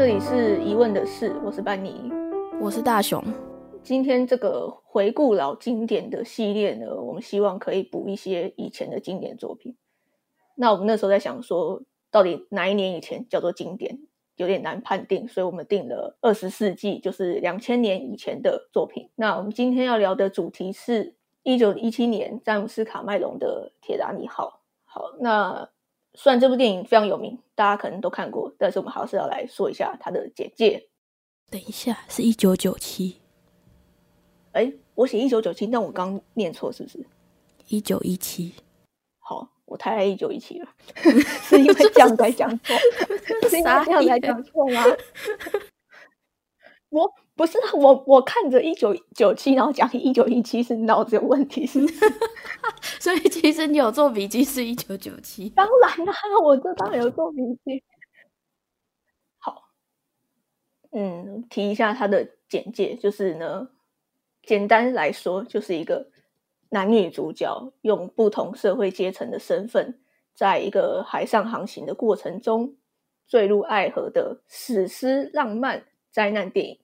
这里是疑问的事，我是班尼，我是大雄。今天这个回顾老经典的系列呢，我们希望可以补一些以前的经典作品。那我们那时候在想说，到底哪一年以前叫做经典，有点难判定，所以我们定了二十世纪，就是两千年以前的作品。那我们今天要聊的主题是一九一七年詹姆斯卡麦隆的《铁达尼号》。好，那虽然这部电影非常有名，大家可能都看过，但是我们还是要来说一下它的简介。等一下，是一九九七。哎，我写一九九七，但我刚念错，是不是？一九一七。好，我太爱一九一七了，是因为这样才讲错，是因为这样才讲错吗？我不是我，我看着一九九七，然后讲一九一七，是脑子有问题，是？所以其实你有做笔记，是一九九七。当然啦，我这当然有做笔记。好，嗯，提一下他的简介，就是呢。简单来说，就是一个男女主角用不同社会阶层的身份，在一个海上航行的过程中坠入爱河的史诗浪漫灾难电影。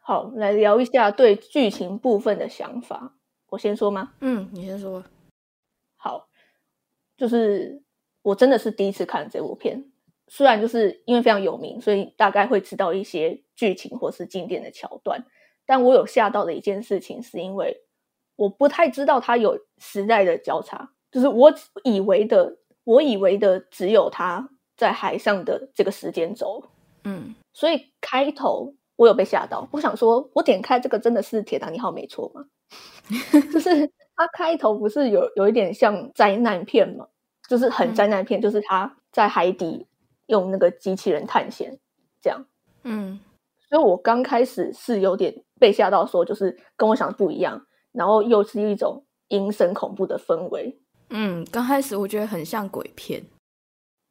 好，来聊一下对剧情部分的想法。我先说吗？嗯，你先说。好，就是我真的是第一次看这部片，虽然就是因为非常有名，所以大概会知道一些剧情或是经典的桥段。但我有吓到的一件事情，是因为我不太知道它有时代的交叉，就是我以为的，我以为的只有它在海上的这个时间轴，嗯，所以开头我有被吓到，我想说，我点开这个真的是铁达尼号没错吗？就是它开头不是有有一点像灾难片吗？就是很灾难片，就是他在海底用那个机器人探险这样，嗯。所以我刚开始是有点被吓到，说就是跟我想的不一样，然后又是一种阴森恐怖的氛围。嗯，刚开始我觉得很像鬼片。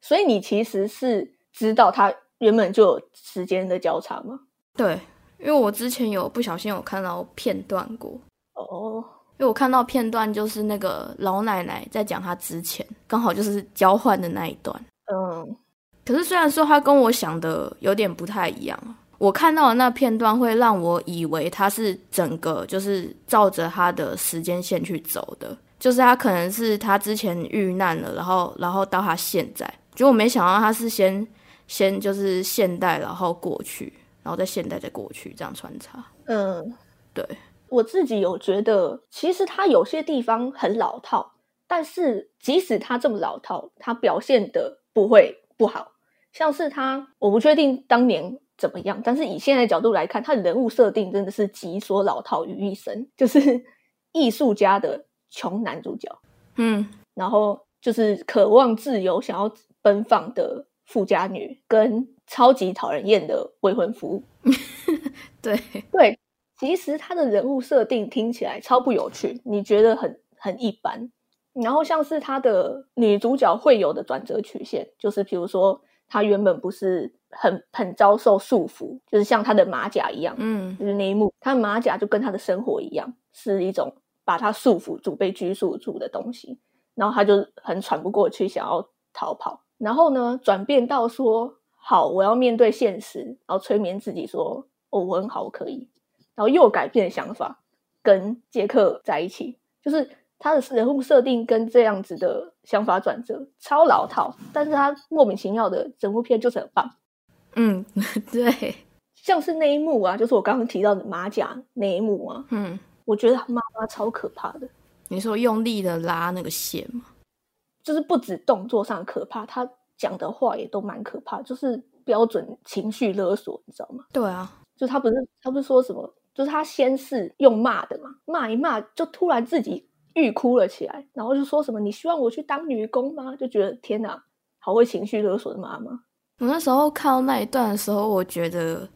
所以你其实是知道它原本就有时间的交叉吗？对，因为我之前有不小心有看到片段过。哦，因为我看到片段就是那个老奶奶在讲她之前，刚好就是交换的那一段。嗯，可是虽然说她跟我想的有点不太一样。我看到的那片段会让我以为她是整个就是照着她的时间线去走的，就是她可能是她之前遇难了，然后然后到她现在，结果没想到她是先先就是现代，然后过去，然后在现代再过去这样穿插。嗯，对我自己有觉得，其实他有些地方很老套，但是即使他这么老套，他表现的不会不好，像是他，我不确定当年。怎么样？但是以现在角度来看，他的人物设定真的是集所老套于一身，就是 艺术家的穷男主角，嗯，然后就是渴望自由、想要奔放的富家女，跟超级讨人厌的未婚夫。对对，其实他的人物设定听起来超不有趣，你觉得很很一般。然后像是他的女主角会有的转折曲线，就是比如说。他原本不是很很遭受束缚，就是像他的马甲一样，嗯，就是那一幕，他的马甲就跟他的生活一样，是一种把他束缚住、被拘束住的东西。然后他就很喘不过去，想要逃跑。然后呢，转变到说好，我要面对现实，然后催眠自己说，哦，我很好，我可以。然后又改变想法，跟杰克在一起，就是。他的人物设定跟这样子的想法转折超老套，但是他莫名其妙的整部片就是很棒。嗯，对，像是那一幕啊，就是我刚刚提到的马甲那一幕啊，嗯，我觉得他妈妈超可怕的。你说用力的拉那个线吗？就是不止动作上可怕，他讲的话也都蛮可怕，就是标准情绪勒索，你知道吗？对啊，就他不是他不是说什么，就是他先是用骂的嘛，骂一骂就突然自己。欲哭了起来，然后就说什么：“你希望我去当女工吗？”就觉得天哪，好会情绪勒索的妈妈。我那时候看到那一段的时候，我觉得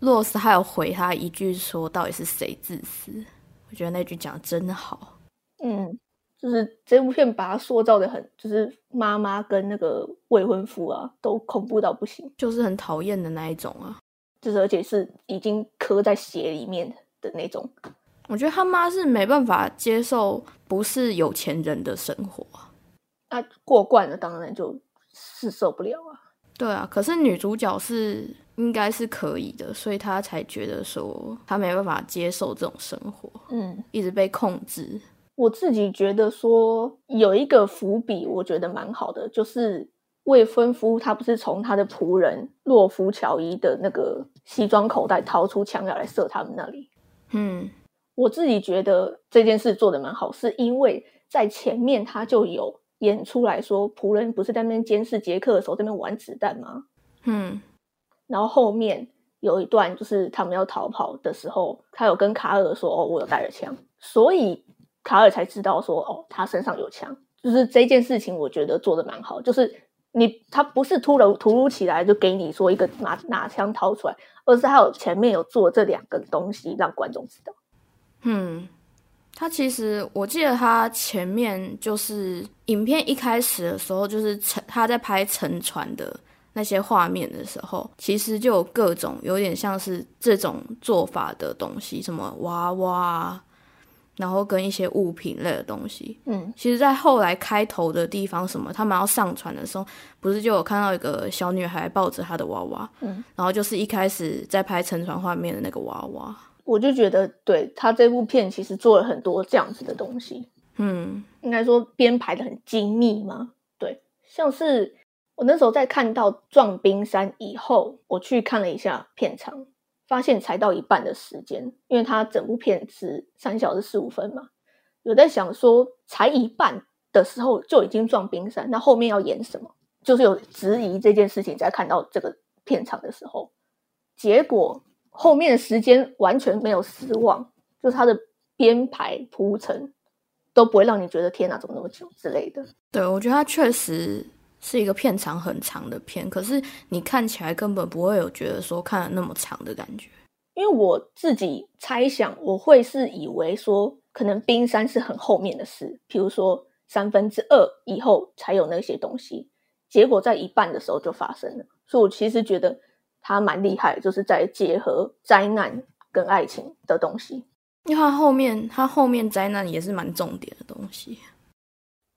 洛斯还有回他一句说：“到底是谁自私？”我觉得那句讲的真好。嗯，就是这部片把他塑造的很，就是妈妈跟那个未婚夫啊，都恐怖到不行，就是很讨厌的那一种啊，就是而且是已经刻在血里面的那种。我觉得他妈是没办法接受不是有钱人的生活，那过惯了当然就是受不了啊。对啊，可是女主角是应该是可以的，所以她才觉得说她没办法接受这种生活，嗯，一直被控制。我自己觉得说有一个伏笔，我觉得蛮好的，就是未婚夫他不是从他的仆人洛夫乔伊的那个西装口袋掏出枪要来射他们那里。嗯我自己觉得这件事做的蛮好，是因为在前面他就有演出来说，仆人不是在那边监视杰克的时候在那边玩子弹吗？嗯然后后面有一段就是他们要逃跑的时候，他有跟卡尔说：“哦，我有带着枪。”所以卡尔才知道说：“哦，他身上有枪。”就是这件事情，我觉得做的蛮好。就是你他不是突然突如其来就给你说一个拿拿枪掏出来，而是他有前面有做这两个东西让观众知道。嗯，他其实我记得他前面就是影片一开始的时候，就是沉他在拍沉船的那些画面的时候，其实就有各种有点像是这种做法的东西，什么娃娃，然后跟一些物品类的东西。嗯其实，在后来开头的地方，什么他们要上船的时候，不是就有看到一个小女孩抱着她的娃娃，嗯，然后就是一开始在拍沉船画面的那个娃娃，我就觉得对他这部片其实做了很多这样子的东西。嗯应该说编排的很精密吗？对，像是我那时候在看到撞冰山以后，我去看了一下片长，发现才到一半的时间，因为它整部片是三小时十五分嘛，有在想说才一半的时候就已经撞冰山，那后面要演什么？就是有质疑这件事情，在看到这个片场的时候，结果后面的时间完全没有失望，就是它的编排铺陈。都不会让你觉得天哪，怎么那么久之类的。对，我觉得它确实是一个片长很长的片，可是你看起来根本不会有觉得说看了那么长的感觉。因为我自己猜想，我会是以为说，可能冰山是很后面的事，比如说三分之二以后才有那些东西，结果在一半的时候就发生了。所以我其实觉得他蛮厉害，就是在结合灾难跟爱情的东西。因为它后面，他后面灾难也是蛮重点的东西。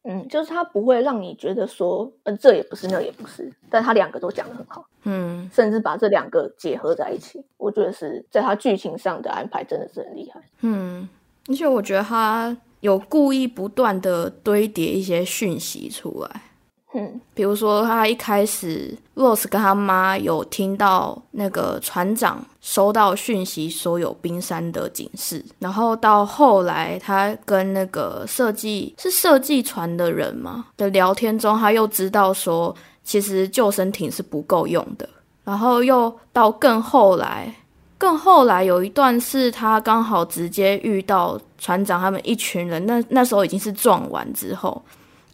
嗯，就是他不会让你觉得说，嗯、这也不是，那也不是，但他两个都讲得很好，嗯，甚至把这两个结合在一起，我觉得是在他剧情上的安排真的是很厉害。嗯，而且我觉得他有故意不断的堆叠一些讯息出来，嗯比如说他一开始 Rose 跟他妈有听到那个船长收到讯息说有冰山的警示，然后到后来他跟那个设计是设计船的人嘛的聊天中，他又知道说其实救生艇是不够用的，然后又到更后来。更后来有一段是他刚好直接遇到船长他们一群人，那那时候已经是撞完之后，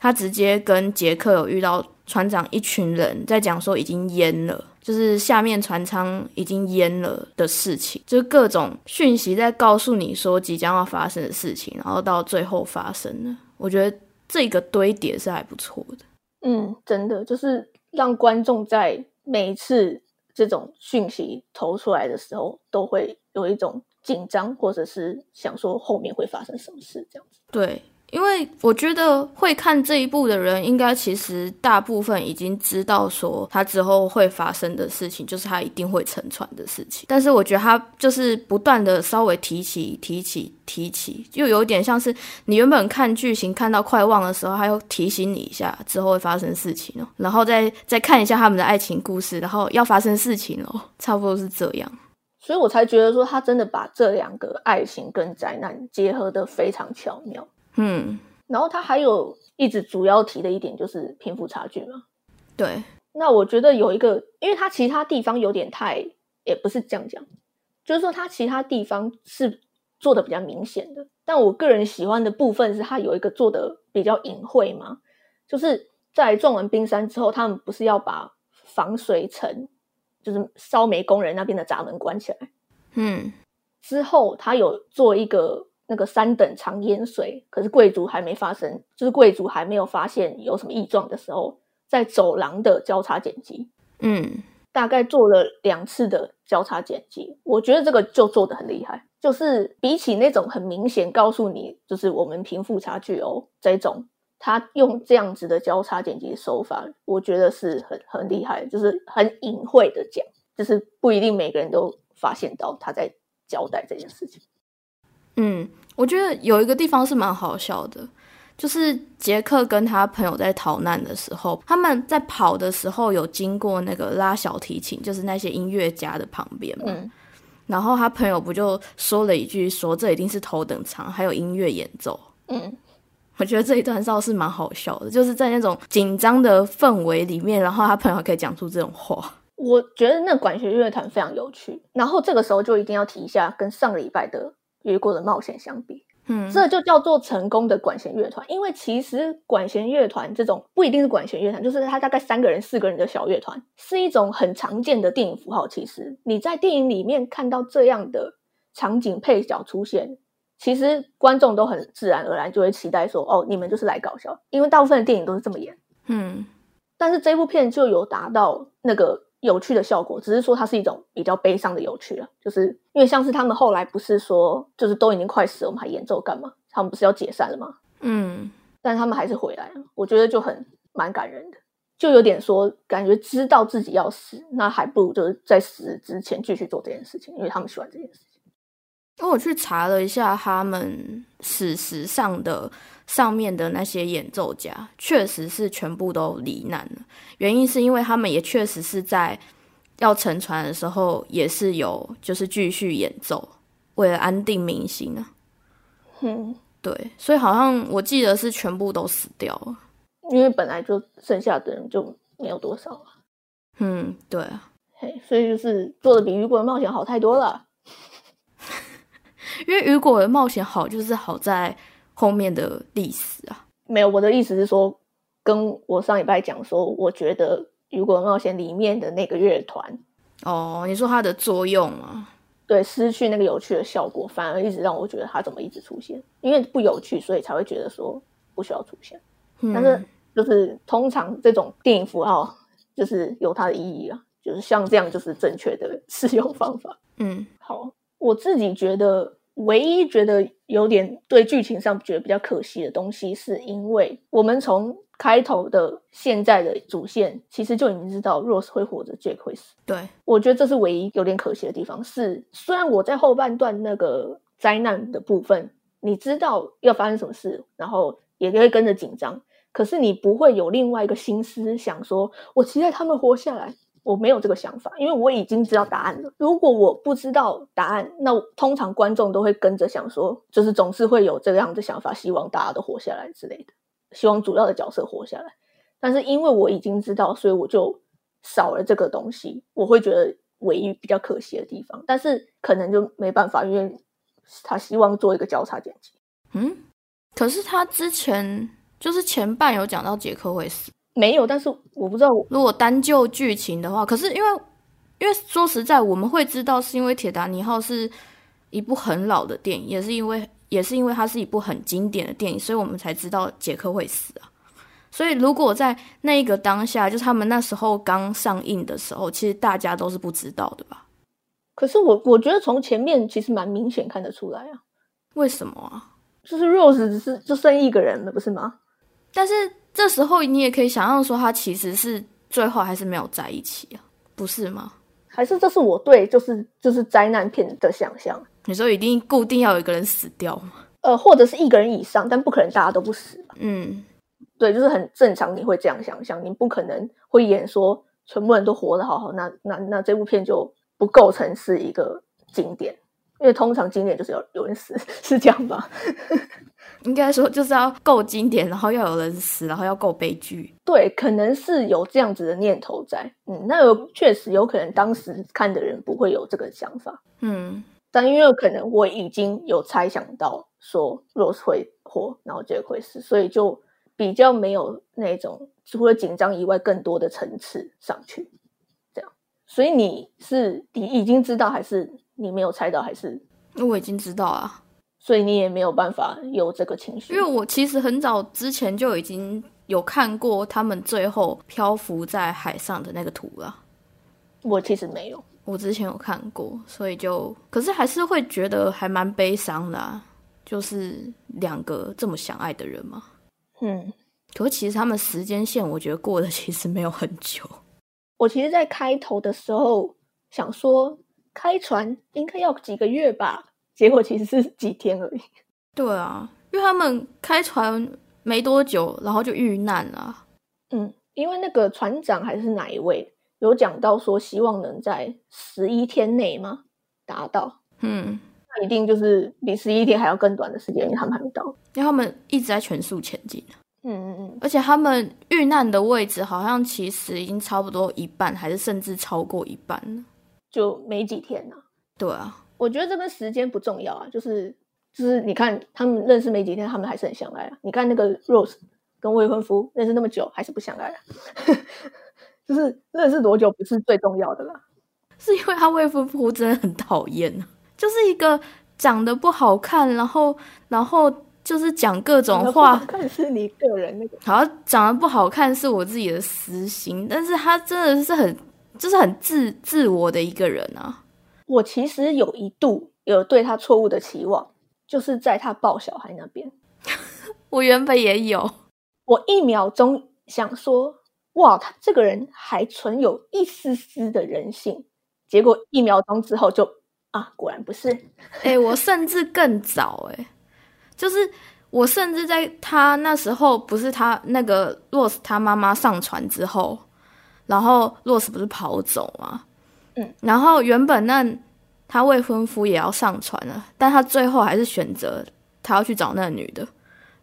他直接跟杰克有遇到船长一群人在讲说已经淹了，就是下面船舱已经淹了的事情，就是各种讯息在告诉你说即将要发生的事情，然后到最后发生了。我觉得这个堆叠是还不错的。嗯，真的就是让观众在每一次这种讯息投出来的时候，都会有一种紧张，或者是想说后面会发生什么事这样子。对，因为我觉得会看这一部的人，应该其实大部分已经知道说他之后会发生的事情，就是他一定会沉船的事情。但是我觉得他就是不断的稍微提起、提起、提起，就有点像是你原本看剧情看到快忘的时候，他又提醒你一下之后会发生事情哦，然后再再看一下他们的爱情故事，然后要发生事情哦，差不多是这样。所以我才觉得说，他真的把这两个爱情跟灾难结合的非常巧妙。嗯，然后他还有一直主要提的一点就是贫富差距嘛。对，那我觉得有一个，因为他其他地方有点太，也不是这样讲，就是说他其他地方是做的比较明显的，但我个人喜欢的部分是他有一个做的比较隐晦嘛，就是在撞完冰山之后，他们不是要把防水层，就是烧煤工人那边的闸门关起来，嗯。之后他有做一个那个三等长淹水，可是贵族还没发生，就是贵族还没有发现有什么异状的时候，在走廊的交叉剪辑，嗯大概做了两次的交叉剪辑，我觉得这个就做的很厉害。就是比起那种很明显告诉你，就是我们贫富差距哦这种他用这样子的交叉剪辑手法，我觉得是很很厉害，就是很隐晦的讲，就是不一定每个人都发现到他在交代这件事情。嗯，我觉得有一个地方是蛮好笑的，就是杰克跟他朋友在逃难的时候，他们在跑的时候有经过那个拉小提琴，就是那些音乐家的旁边嘛。嗯然后他朋友不就说了一句说这一定是头等舱，还有音乐演奏。嗯，我觉得这一段倒是蛮好笑的，就是在那种紧张的氛围里面，然后他朋友可以讲出这种话。我觉得那管弦乐团非常有趣。然后这个时候就一定要提一下，跟上个礼拜的《雨果的冒险》相比，嗯，这就叫做成功的管弦乐团。因为其实管弦乐团这种不一定是管弦乐团，就是它大概三个人、四个人的小乐团，是一种很常见的电影符号。其实你在电影里面看到这样的场景配角出现，其实观众都很自然而然就会期待说：“哦，你们就是来搞笑。”因为大部分的电影都是这么演。嗯但是这部片就有达到那个有趣的效果，只是说它是一种比较悲伤的有趣了，就是因为像是他们后来不是说，就是都已经快死了，我们还演奏干嘛？他们不是要解散了吗？嗯但他们还是回来了，我觉得就很蛮感人的，就有点说感觉知道自己要死，那还不如就是在死之前继续做这件事情，因为他们喜欢这件事情。因为我去查了一下他们史实上的上面的那些演奏家，确实是全部都罹难了。原因是因为他们也确实是在要沉船的时候，也是有就是继续演奏，为了安定民心啊。嗯，对，所以好像我记得是全部都死掉了。因为本来就剩下的人就没有多少了，嗯，对啊，嘿，所以就是做的比雨果的冒险好太多了。因为雨果的冒险好，就是好在后面的历史啊。没有，我的意思是说，跟我上礼拜讲说，我觉得《雨果冒险》里面的那个乐团，哦，你说它的作用啊？对失去那个有趣的效果，反而一直让我觉得它怎么一直出现，因为不有趣，所以才会觉得说不需要出现。嗯但是就是通常这种电影符号，就是有它的意义啊，就是像这样就是正确的 使用方法。嗯好，我自己觉得唯一觉得有点对剧情上觉得比较可惜的东西，是因为我们从开头的现在的主线，其实就已经知道 Rose 会活着，Jack 会死。对，我觉得这是唯一有点可惜的地方。是虽然我在后半段那个灾难的部分，你知道要发生什么事，然后也会跟着紧张，可是你不会有另外一个心思想说，我期待他们活下来。我没有这个想法，因为我已经知道答案了。如果我不知道答案，那通常观众都会跟着想说，就是总是会有这样的想法，希望大家都活下来之类的，希望主要的角色活下来。但是因为我已经知道，所以我就少了这个东西，我会觉得唯一比较可惜的地方。但是可能就没办法，因为他希望做一个交叉剪辑。嗯，可是他之前就是前半有讲到杰克会死，没有，但是我不知道我如果单就剧情的话，可是因为因为说实在，我们会知道是因为《铁达尼号》是一部很老的电影，也是因为也是因为它是一部很经典的电影，所以我们才知道杰克会死啊。所以如果在那一个当下，就是他们那时候刚上映的时候，其实大家都是不知道的吧？可是我我觉得从前面其实蛮明显看得出来啊，为什么啊？就是 Rose 只是就剩一个人了，不是吗？但是这时候你也可以想象说，他其实是最后还是没有在一起啊，不是吗？还是这是我对就是就是灾难片的想象？你说一定固定要有一个人死掉吗？呃，或者是一个人以上，但不可能大家都不死吧？嗯，对，就是很正常，你会这样想象，你不可能会演说全部人都活得好好，那那那这部片就不构成是一个经典，因为通常经典就是有有人死，是这样吧？应该说就是要够经典，然后要有人死，然后要够悲剧。对，可能是有这样子的念头在，嗯，那有确实有可能当时看的人不会有这个想法，嗯但因为可能我已经有猜想到说 Rose 会活，然后 Jack 会死，所以就比较没有那种除了紧张以外更多的层次上去，这样。所以你是你已经知道，还是你没有猜到，还是我已经知道啊，所以你也没有办法有这个情绪？因为我其实很早之前就已经有看过他们最后漂浮在海上的那个图了。我其实没有。我之前有看过，所以就可是还是会觉得还蛮悲伤的、啊，就是两个这么相爱的人嘛。嗯，可其实他们时间线，我觉得过得其实没有很久。我其实，在开头的时候想说，开船应该要几个月吧，结果其实是几天而已。对啊，因为他们开船没多久，然后就遇难了。嗯，因为那个船长还是哪一位有讲到说，希望能在十一天内吗达到？嗯，那一定就是比十一天还要更短的时间，因为他们还没到。因为他们一直在全速前进。嗯嗯嗯，而且他们遇难的位置好像其实已经差不多一半，还是甚至超过一半了，就没几天呢。对啊，我觉得这跟时间不重要啊，就是就是你看他们认识没几天，他们还是很相爱啊。你看那个 Rose 跟未婚夫认识那么久，还是不相爱啊。就是认识多久不是最重要的啦，是因为他未婚夫真的很讨厌就是一个长得不好看，然后然后。就是讲各种话，看是你个人那个，好像长得不好看是我自己的私心，但是他真的是很，就是很自自我的一个人啊。我其实有一度有对他错误的期望，就是在他抱小孩那边，我原本也有，我一秒钟想说，哇，他这个人还存有一丝丝的人性，结果一秒钟之后就啊，果然不是。哎，我甚至更早哎。就是我甚至在他那时候，不是他那个洛斯他妈妈上船之后，然后洛斯不是跑走吗？嗯，然后原本那他未婚夫也要上船了，但他最后还是选择他要去找那个女的。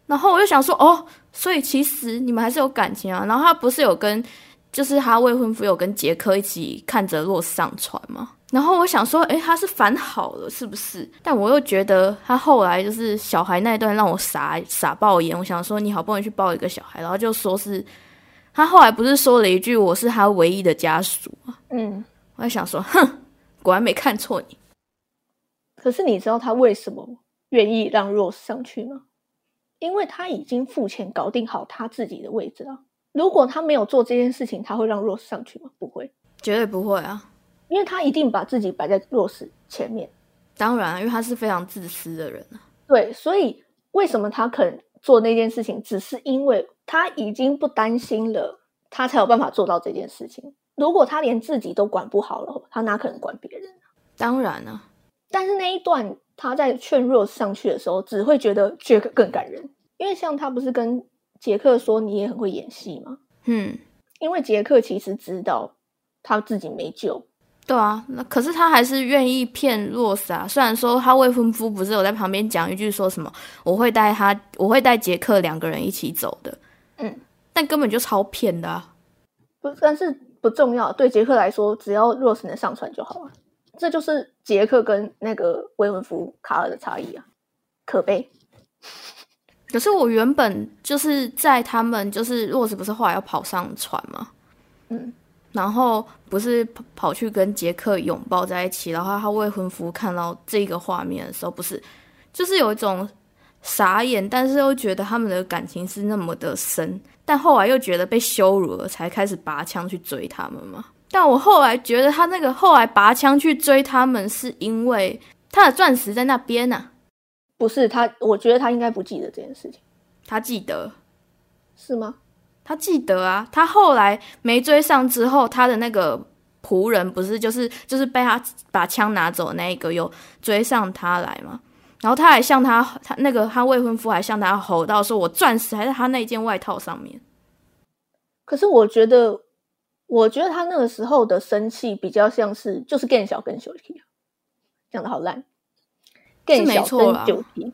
然后我就想说，哦，所以其实你们还是有感情啊。然后他不是有跟，就是他未婚夫有跟杰克一起看着洛上船吗？然后我想说，诶，他是反好了，是不是？但我又觉得他后来就是小孩那段让我傻傻爆眼。我想说，你好不容易去抱一个小孩，然后就说是他后来不是说了一句我是他唯一的家属吗？嗯，我在想说，哼，果然没看错你。可是你知道他为什么愿意让 Rose 上去吗？因为他已经付钱搞定好他自己的位置了。如果他没有做这件事情，他会让 Rose 上去吗？不会，绝对不会啊。因为他一定把自己摆在 Rose 前面，当然，因为他是非常自私的人啊。对，所以为什么他肯做那件事情，只是因为他已经不担心了，他才有办法做到这件事情。如果他连自己都管不好了，他哪可能管别人当然啊，但是那一段他在劝弱上去的时候，只会觉得杰克更感人，因为像他不是跟杰克说你也很会演戏吗？嗯，因为杰克其实知道他自己没救。对啊，那可是他还是愿意骗洛斯啊。虽然说他未婚夫不是有在旁边讲一句说什么“我会带他，我会带杰克两个人一起走的”，嗯，但根本就超骗的。啊。不，但是不重要。对杰克来说，只要洛斯能上船就好了。这就是杰克跟那个未婚夫卡尔的差异啊，可悲。可是我原本就是在他们就是洛斯不是后来要跑上船吗？嗯。然后不是跑跑去跟杰克拥抱在一起，然后他未婚夫看到这个画面的时候，不是就是有一种傻眼，但是又觉得他们的感情是那么的深，但后来又觉得被羞辱了，才开始拔枪去追他们嘛。但我后来觉得他那个后来拔枪去追他们，是因为他的钻石在那边呢。不是他，我觉得他应该不记得这件事情。他记得，是吗？他记得啊，他后来没追上之后，他的那个仆人不是就是就是被他把枪拿走那一个又追上他来嘛，然后他还向他他那个他未婚夫还向他吼道说：“我钻石还在他那件外套上面。”可是我觉得，我觉得他那个时候的生气比较像是就是更小更小气，讲的好烂，更小更久气，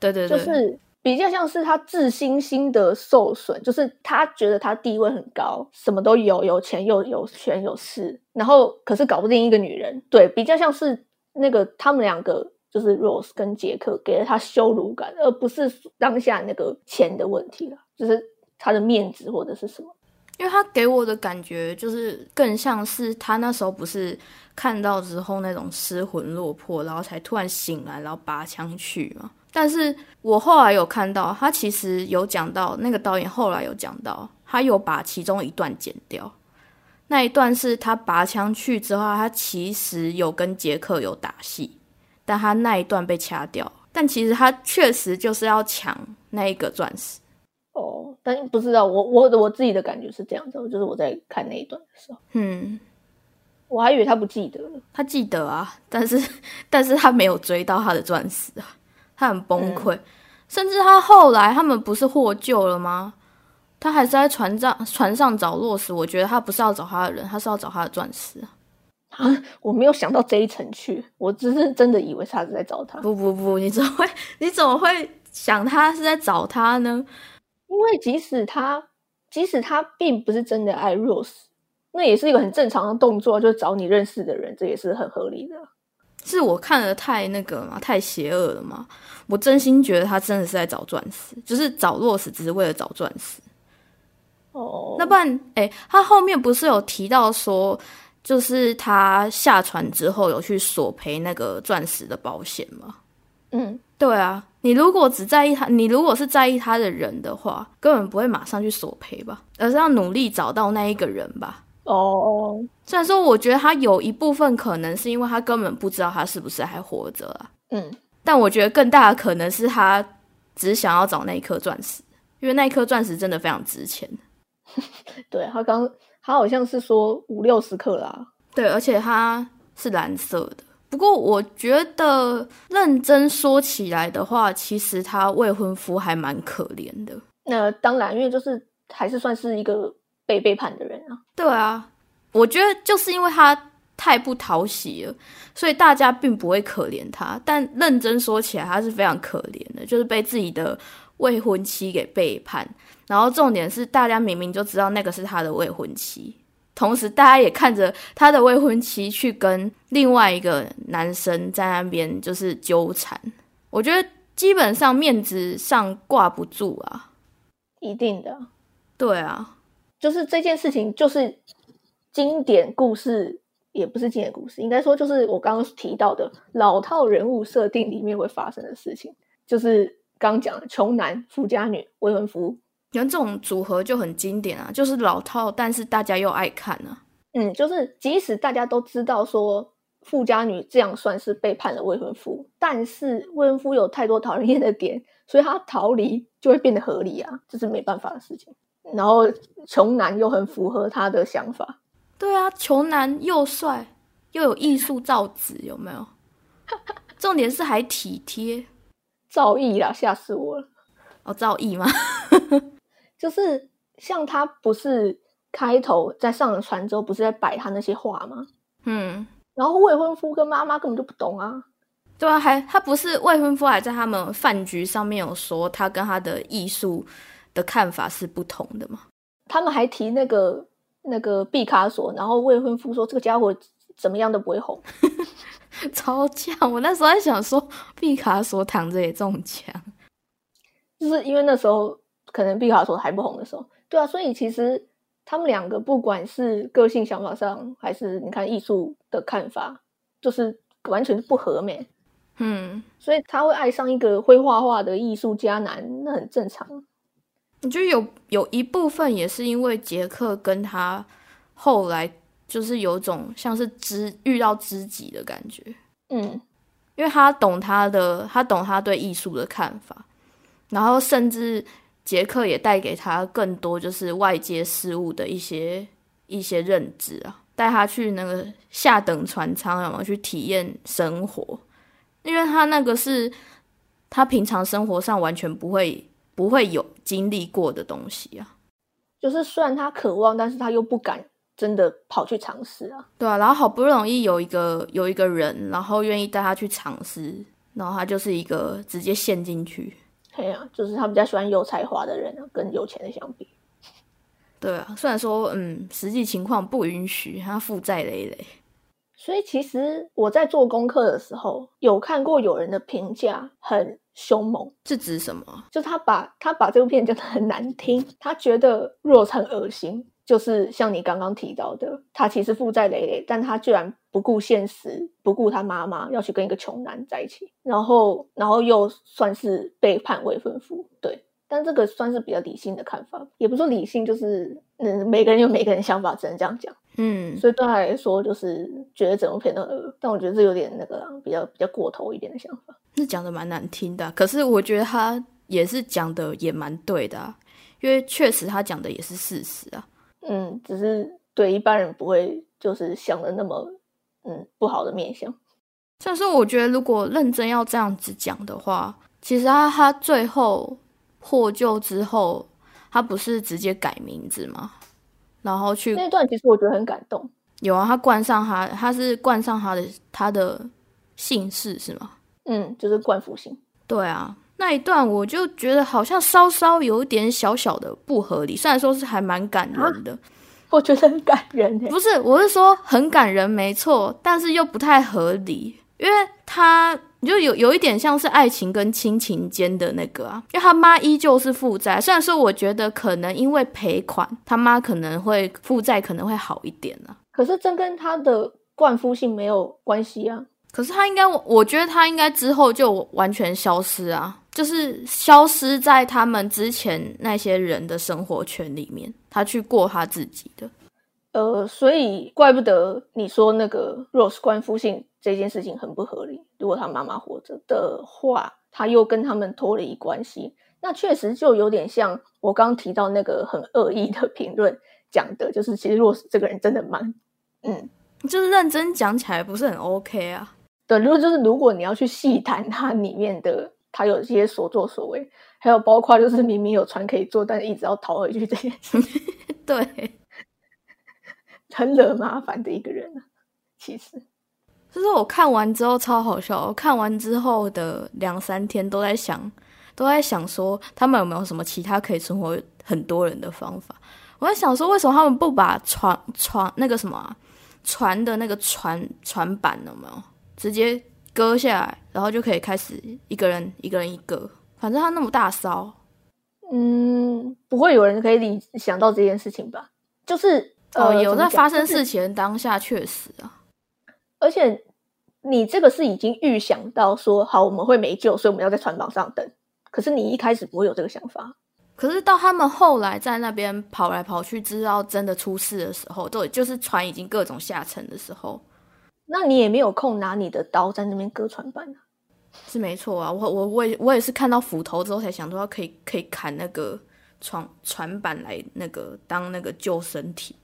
对对对，就是。比较像是他自信心的受损，就是他觉得他地位很高，什么都有，有钱又有权有势，然后可是搞不定一个女人。对，比较像是那个他们两个，就是 Rose 跟杰克给了他羞辱感，而不是当下那个钱的问题了，就是他的面子或者是什么。因为他给我的感觉就是更像是他那时候不是看到之后那种失魂落魄，然后才突然醒来，然后拔枪去嘛。但是我后来有看到，他其实有讲到那个导演后来有讲到，他有把其中一段剪掉。那一段是他拔枪去之后，他其实有跟杰克有打戏，但他那一段被掐掉。但其实他确实就是要抢那一个钻石。哦，但不知道我我我自己的感觉是这样子，就是我在看那一段的时候，嗯，我还以为他不记得了。他记得啊，但是 但是他没有追到他的钻石啊，他很崩溃，甚至他后来他们不是获救了吗？他还是在船上船上找洛斯，我觉得他不是要找他的人，他是要找他的钻石啊。啊，我没有想到这一层去，我只是真的以为他是在找他。不不不，你怎么会你怎么会想他是在找他呢？因为即使他即使他并不是真的爱 Rose，那也是一个很正常的动作，就是找你认识的人，这也是很合理的。是我看的太那个嘛，太邪恶了嘛？我真心觉得他真的是在找钻石，就是找 Rose，只是为了找钻石。哦，那不然，哎，他后面不是有提到说，就是他下船之后有去索赔那个钻石的保险吗？嗯，对啊，你如果只在意他，你如果是在意他的人的话，根本不会马上去索赔吧，而是要努力找到那一个人吧。哦，虽然说我觉得他有一部分可能是因为他根本不知道他是不是还活着啊，嗯，但我觉得更大的可能是他只想要找那一颗钻石，因为那一颗钻石真的非常值钱。对他刚他好像是说五六十克拉，对，而且它是蓝色的。不过我觉得认真说起来的话，其实他未婚夫还蛮可怜的。那当然，因为就是还是算是一个被背叛的人啊。对啊，我觉得就是因为他太不讨喜了，所以大家并不会可怜他。但认真说起来，他是非常可怜的，就是被自己的未婚妻给背叛。然后重点是，大家明明就知道那个是他的未婚妻。同时，大家也看着他的未婚妻去跟另外一个男生在那边就是纠缠，我觉得基本上面子上挂不住啊，一定的。对啊，就是这件事情，就是经典故事，也不是经典故事，应该说就是我刚刚提到的老套人物设定里面会发生的事情，就是刚讲的穷男富家女未婚夫。你看这种组合就很经典啊，就是老套，但是大家又爱看啊。嗯，就是即使大家都知道说富家女这样算是背叛了未婚夫，但是未婚夫有太多讨人厌的点，所以他逃离就会变得合理啊，这是没办法的事情。然后穷男又很符合他的想法，对啊，穷男又帅又有艺术造诣，有没有？重点是还体贴，造诣啦，吓死我了！哦，造诣吗？就是像他不是开头在上了船之后，不是在摆他那些话吗？嗯，然后未婚夫跟妈妈根本就不懂啊。对啊，还他不是未婚夫，还在他们饭局上面有说他跟他的艺术的看法是不同的嘛？他们还提那个那个毕卡索，然后未婚夫说这个家伙怎么样都不会红，超强！我那时候在想说，毕卡索躺着也中枪，就是因为那时候。可能毕卡索还不红的时候，对啊，所以其实他们两个不管是个性想法上，还是你看艺术的看法，就是完全不合美。嗯，所以他会爱上一个会画画的艺术家男，那很正常。你觉得有有一部分也是因为杰克跟他后来就是有种像是知遇到知己的感觉。嗯，因为他懂他的，他懂他对艺术的看法，然后甚至。杰克也带给他更多，就是外界事物的一些一些认知啊，带他去那个下等船舱，有没有去体验生活？因为他那个是他平常生活上完全不会不会有经历过的东西啊。就是虽然他渴望，但是他又不敢真的跑去尝试啊。对啊，然后好不容易有一个有一个人，然后愿意带他去尝试，然后他就是一个直接陷进去。对啊，就是他比较喜欢有才华的人，跟有钱的相比。对啊，虽然说嗯，实际情况不允许他负债累累。所以其实我在做功课的时候，有看过有人的评价很凶猛，是指什么？就他把他把这部片讲的很难听，他觉得弱很恶心。就是像你刚刚提到的，他其实负债累累，但他居然不顾现实，不顾他妈妈，要去跟一个穷男在一起，然后，然后又算是背叛未婚夫。对，但这个算是比较理性的看法，也不说理性，就是嗯，每个人有每个人想法，只能这样讲。嗯，所以对他来说，就是觉得整部片都恶，但我觉得这有点那个比较比较过头一点的想法。那讲的蛮难听的，可是我觉得他也是讲的也蛮对的。啊因为确实他讲的也是事实啊。嗯，只是对一般人不会就是想的那么嗯不好的面相。但是我觉得，如果认真要这样子讲的话，其实他他最后获救之后，他不是直接改名字吗？然后去那段，其实我觉得很感动。有啊，他冠上他，他是冠上他的他的姓氏是吗？嗯，就是冠夫姓。对啊，那一段我就觉得好像稍稍有点小小的不合理，虽然说是还蛮感人的。我觉得很感人，不是，我是说很感人，没错，但是又不太合理。因为他就有有一点像是爱情跟亲情间的那个啊，因为他妈依旧是负债，虽然说我觉得可能因为赔款，他妈可能会负债可能会好一点啊。可是真跟他的惯夫性没有关系啊。可是他应该，我觉得他应该之后就完全消失啊，就是消失在他们之前那些人的生活圈里面，他去过他自己的。呃，所以怪不得你说那个 Rose 冠夫姓这件事情很不合理。如果他妈妈活着的话，他又跟他们脱离关系，那确实就有点像我刚刚提到那个很恶意的评论讲的，就是其实 Rose 这个人真的蛮，嗯，就是认真讲起来不是很 OK 啊。对，如果就是如果你要去细谈他里面的他有些所作所为，还有包括就是明明有船可以坐，但是一直要逃回去这件事，对。很惹麻烦的一个人啊，其实，就是我看完之后超好笑。我看完之后的两三天都在想，都在想说他们有没有什么其他可以存活很多人的方法。我在想说，为什么他们不把船船那个什么船的那个船船板有没有直接割下来，然后就可以开始一个人一个人一个，反正他那么大骚，嗯，不会有人可以理想到这件事情吧？就是。哦，有在发生事情当下确实啊，而且你这个是已经预想到说好我们会没救，所以我们要在船绑上等。可是你一开始不会有这个想法，可是到他们后来在那边跑来跑去，知道真的出事的时候，都就是船已经各种下沉的时候，那你也没有空拿你的刀在那边割船板啊？是没错啊，我我我也我也是看到斧头之后才想到可以可以砍那个船船板来那个当那个救生艇。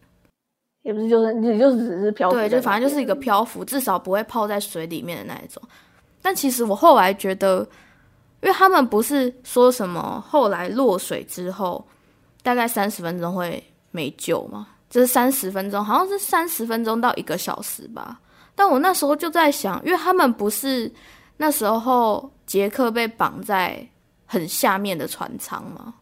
也不是，就是你就只是漂浮，对，就反正就是一个漂浮，至少不会泡在水里面的那一种。但其实我后来觉得，因为他们不是说什么后来落水之后大概三十分钟会没救吗？就是三十分钟，好像是三十分钟到一个小时吧。但我那时候就在想，因为他们不是那时候杰克被绑在很下面的船舱嘛，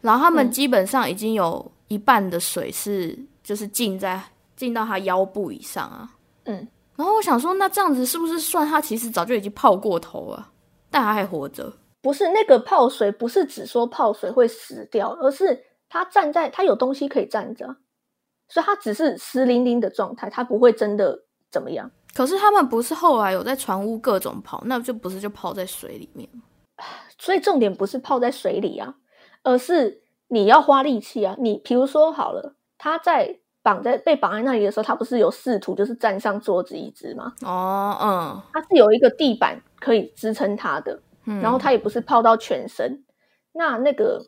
然后他们基本上已经有一半的水是。就是浸在浸到他腰部以上啊，嗯，然后我想说，那这样子是不是算他其实早就已经泡过头了，但他还活着？不是那个泡水，不是只说泡水会死掉，而是他站在他有东西可以站着，所以他只是湿淋淋的状态，他不会真的怎么样。可是他们不是后来有在船屋各种跑，那就不是就泡在水里面 所以重点不是泡在水里啊，而是你要花力气啊。你比如说好了。他在绑在被绑在那里的时候，他不是有试图就是站上桌子椅子吗？哦，嗯，他是有一个地板可以支撑他的，然后他也不是泡到全身。那那个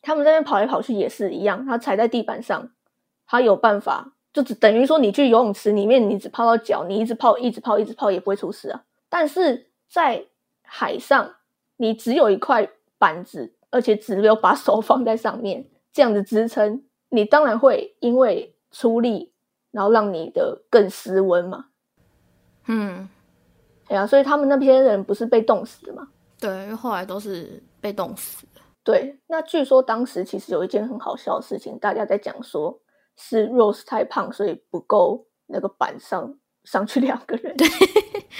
他们在那跑来跑去也是一样，他踩在地板上，他有办法，就只等于说你去游泳池里面，你只泡到脚，你一直泡，一直泡，一直泡也不会出事啊。但是在海上，你只有一块板子，而且只有把手放在上面，这样子支撑。你当然会因为出力，然后让你的更失温嘛。嗯，对啊，所以他们那边人不是被冻死的吗？对，因为后来都是被冻死的。对，那据说当时其实有一件很好笑的事情，大家在讲说是 Rose 太胖，所以不够那个板上上去两个人。对，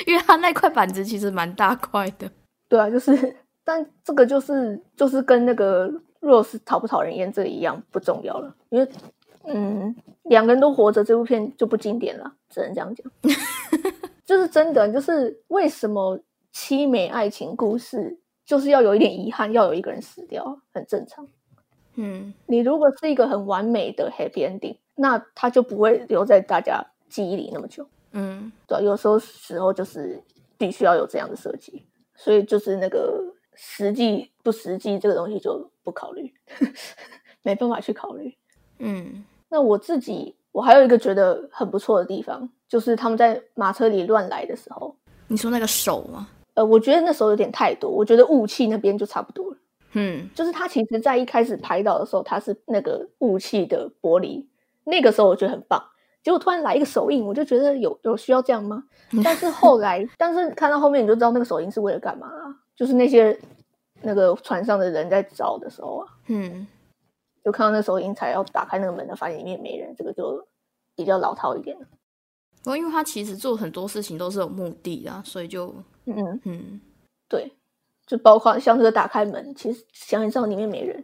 因为他那块板子其实蛮大块的。对啊，就是，但这个就是就是跟那个。Rose 讨不讨人厌，这一样不重要了，因为，嗯，两个人都活着，这部片就不经典了，只能这样讲。就是真的，就是为什么凄美爱情故事就是要有一点遗憾，要有一个人死掉，很正常。嗯，你如果是一个很完美的 Happy Ending，那它就不会留在大家记忆里那么久。嗯，对，有时候时候就是必须要有这样的设计，所以就是那个。实际不实际这个东西就不考虑，没办法去考虑。嗯，那我自己我还有一个觉得很不错的地方，就是他们在马车里乱来的时候，你说那个手吗？呃，我觉得那时候有点太多，我觉得雾气那边就差不多了。嗯，就是他其实在一开始拍到的时候，他是那个雾气的玻璃，那个时候我觉得很棒。结果突然来一个手印，我就觉得有有需要这样吗？但是后来，但是看到后面你就知道那个手印是为了干嘛了，就是那些那个船上的人在找的时候啊，嗯，就看到那手印才要打开那个门的，发现里面没人，这个就比较老套一点了。不过因为他其实做很多事情都是有目的的啊，所以就嗯嗯，嗯，对，就包括像这个打开门，其实想一知道里面没人，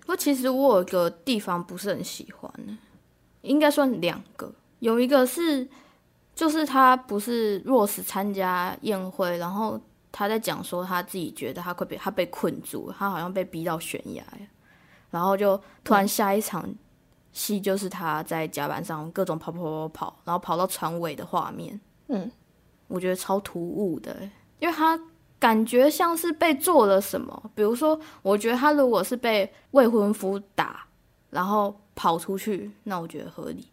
不过其实我有一个地方不是很喜欢的，应该算两个，有一个是就是他不是若斯参加宴会，然后他在讲说他自己觉得他快被他被困住，他好像被逼到悬崖，然后就突然下一场戏就是他在甲板上各种跑跑跑跑跑，然后跑到船尾的画面，嗯，我觉得超突兀的欸，因为他感觉像是被做了什么。比如说，我觉得他如果是被未婚夫打，然后跑出去，那我觉得合理。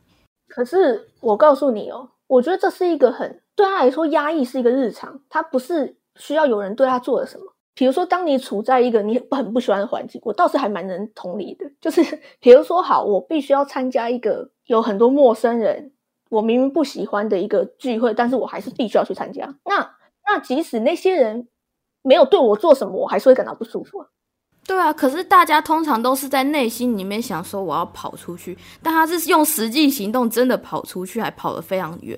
可是我告诉你哦，我觉得这是一个很对他来说压抑是一个日常，他不是需要有人对他做了什么。比如说，当你处在一个你很不喜欢的环境，我倒是还蛮能同理的。就是比如说，好，我必须要参加一个有很多陌生人，我明明不喜欢的一个聚会，但是我还是必须要去参加。那那即使那些人没有对我做什么，我还是会感到不舒服啊。对啊，可是大家通常都是在内心里面想说我要跑出去，但他是用实际行动真的跑出去，还跑得非常远。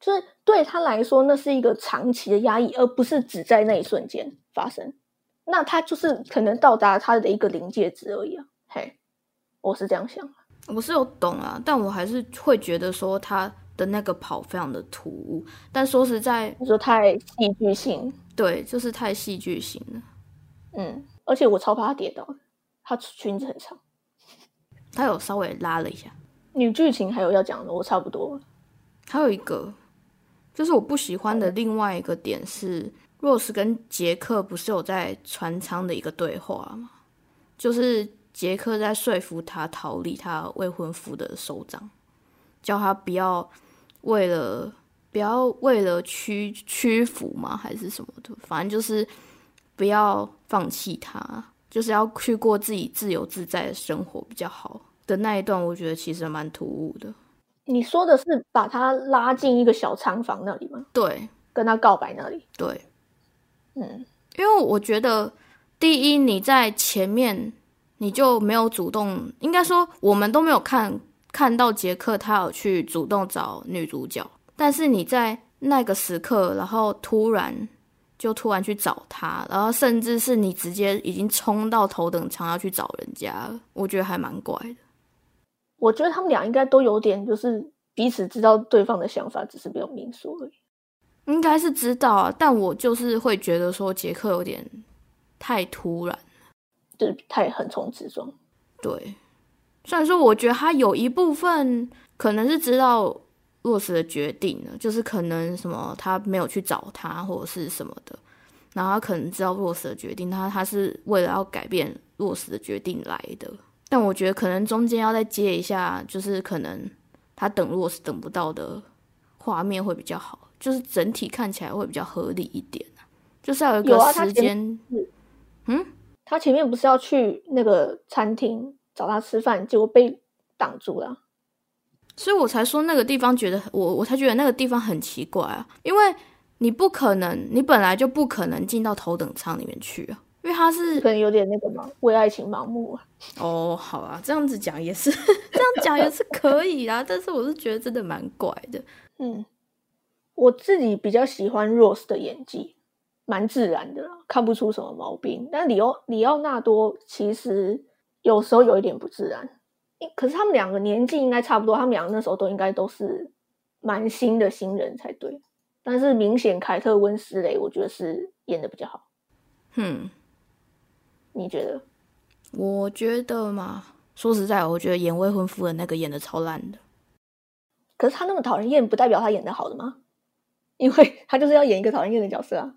就是对他来说，那是一个长期的压抑，而不是只在那一瞬间发生。那他就是可能到达他的一个临界值而已啊。嘿，我是这样想。我是有懂啊，但我还是会觉得说他的那个跑非常的突兀。但说实在，你说太戏剧性，对，就是太戏剧性了。嗯，而且我超怕他跌倒的，他裙子很长。他有稍微拉了一下。女剧情还有要讲的，我差不多了。还有一个，就是我不喜欢的另外一个点是，若斯跟杰克不是有在船舱的一个对话吗？就是杰克在说服他逃离他未婚夫的手掌，叫他不要为了不要为了屈屈服嘛，还是什么的，反正就是不要放弃他，就是要去过自己自由自在的生活比较好的那一段，我觉得其实蛮突兀的。你说的是把他拉进一个小仓房那里吗？对跟他告白那里？对，嗯，因为我觉得，第一，你在前面你就没有主动，应该说我们都没有看看到杰克他有去主动找女主角，但是你在那个时刻，然后突然就突然去找他，然后甚至是你直接已经冲到头等舱要去找人家了，我觉得还蛮怪的。我觉得他们俩应该都有点，就是彼此知道对方的想法，只是没有明说而已。应该是知道啊，但我就是会觉得说杰克有点太突然。就是太横冲直撞。对，虽然说我觉得他有一部分可能是知道洛斯的决定了，就是可能什么他没有去找他或者是什么的，然后他可能知道洛斯的决定，他他是为了要改变洛斯的决定来的。但我觉得可能中间要再接一下，就是可能他等洛斯等不到的画面会比较好，就是整体看起来会比较合理一点就是要有一个时间，他前面不是要去那个餐厅找他吃饭，结果被挡住了。所以我才说那个地方觉得我我才觉得那个地方很奇怪啊，因为你不可能，你本来就不可能进到头等舱里面去啊，因为他是可能有点那个嘛，为爱情盲目啊。哦，好啊，这样子讲也是，这样讲也是可以啦，但是我是觉得真的蛮怪的，嗯，我自己比较喜欢 Rose 的演技，蛮自然的啦，看不出什么毛病。但里奥里奥纳多其实有时候有一点不自然，因可是他们两个年纪应该差不多，他们两个那时候都应该都是蛮新的新人才对。但是明显凯特温斯雷，我觉得是演的比较好，嗯，你觉得？我觉得嘛，说实在，我觉得演未婚夫的那个演的超烂的，可是他那么讨人厌，不代表他演的好的吗？因为他就是要演一个讨人厌的角色啊。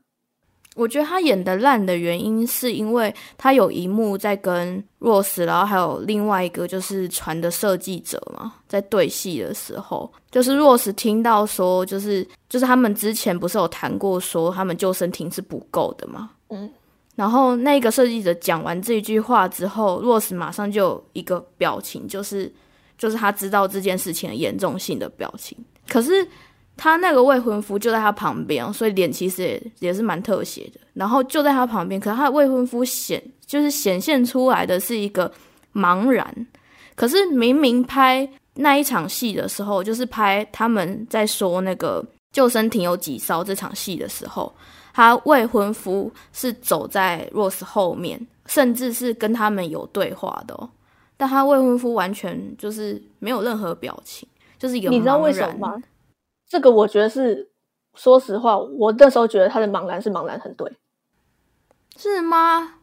我觉得他演的烂的原因，是因为他有一幕在跟 Rose，然后还有另外一个就是船的设计者嘛，在对戏的时候，就是 Rose 听到说，就是就是他们之前不是有谈过说他们救生艇是不够的嘛，嗯，然后那个设计者讲完这句话之后，Rose 马上就有一个表情，就是就是他知道这件事情的严重性的表情，可是。他那个未婚夫就在他旁边，所以脸其实也也是蛮特写的。然后就在他旁边，可是他的未婚夫显就是显现出来的是一个茫然。可是明明拍那一场戏的时候，就是拍他们在说那个救生艇有几艘这场戏的时候，他未婚夫是走在 Rose 后面，甚至是跟他们有对话的。哦。但他未婚夫完全就是没有任何表情，就是一个你知道为什么吗？这个我觉得是，说实话，我那时候觉得他的茫然是茫然很对，是吗？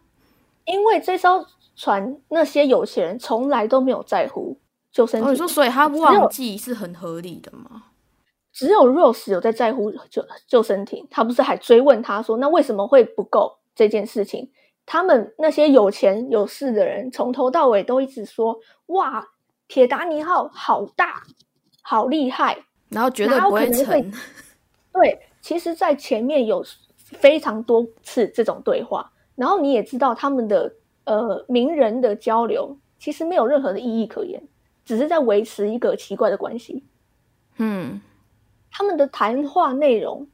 因为这艘船那些有钱人从来都没有在乎救生艇，你说所以他忘记是很合理的吗？只有 Rose 有在在乎救救生艇，他不是还追问他说那为什么会不够这件事情？他们那些有钱有势的人从头到尾都一直说哇，铁达尼号好大，好厉害。然后绝对不会沉。对，其实，在前面有非常多次这种对话，然后你也知道他们的呃名人的交流，其实没有任何的意义可言，只是在维持一个奇怪的关系。嗯，他们的谈话内容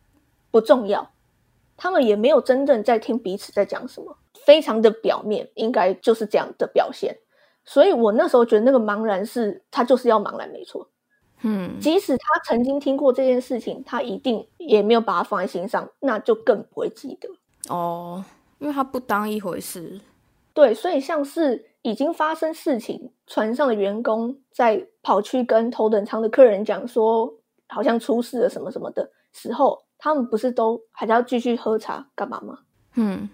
不重要，他们也没有真正在听彼此在讲什么，非常的表面，应该就是这样的表现。所以我那时候觉得那个茫然是他就是要茫然，没错。嗯，即使他曾经听过这件事情，他一定也没有把它放在心上，那就更不会记得哦，因为他不当一回事。对，所以像是已经发生事情，船上的员工在跑去跟头等舱的客人讲说，好像出事了什么什么的时候，他们不是都还是要继续喝茶干嘛吗？嗯，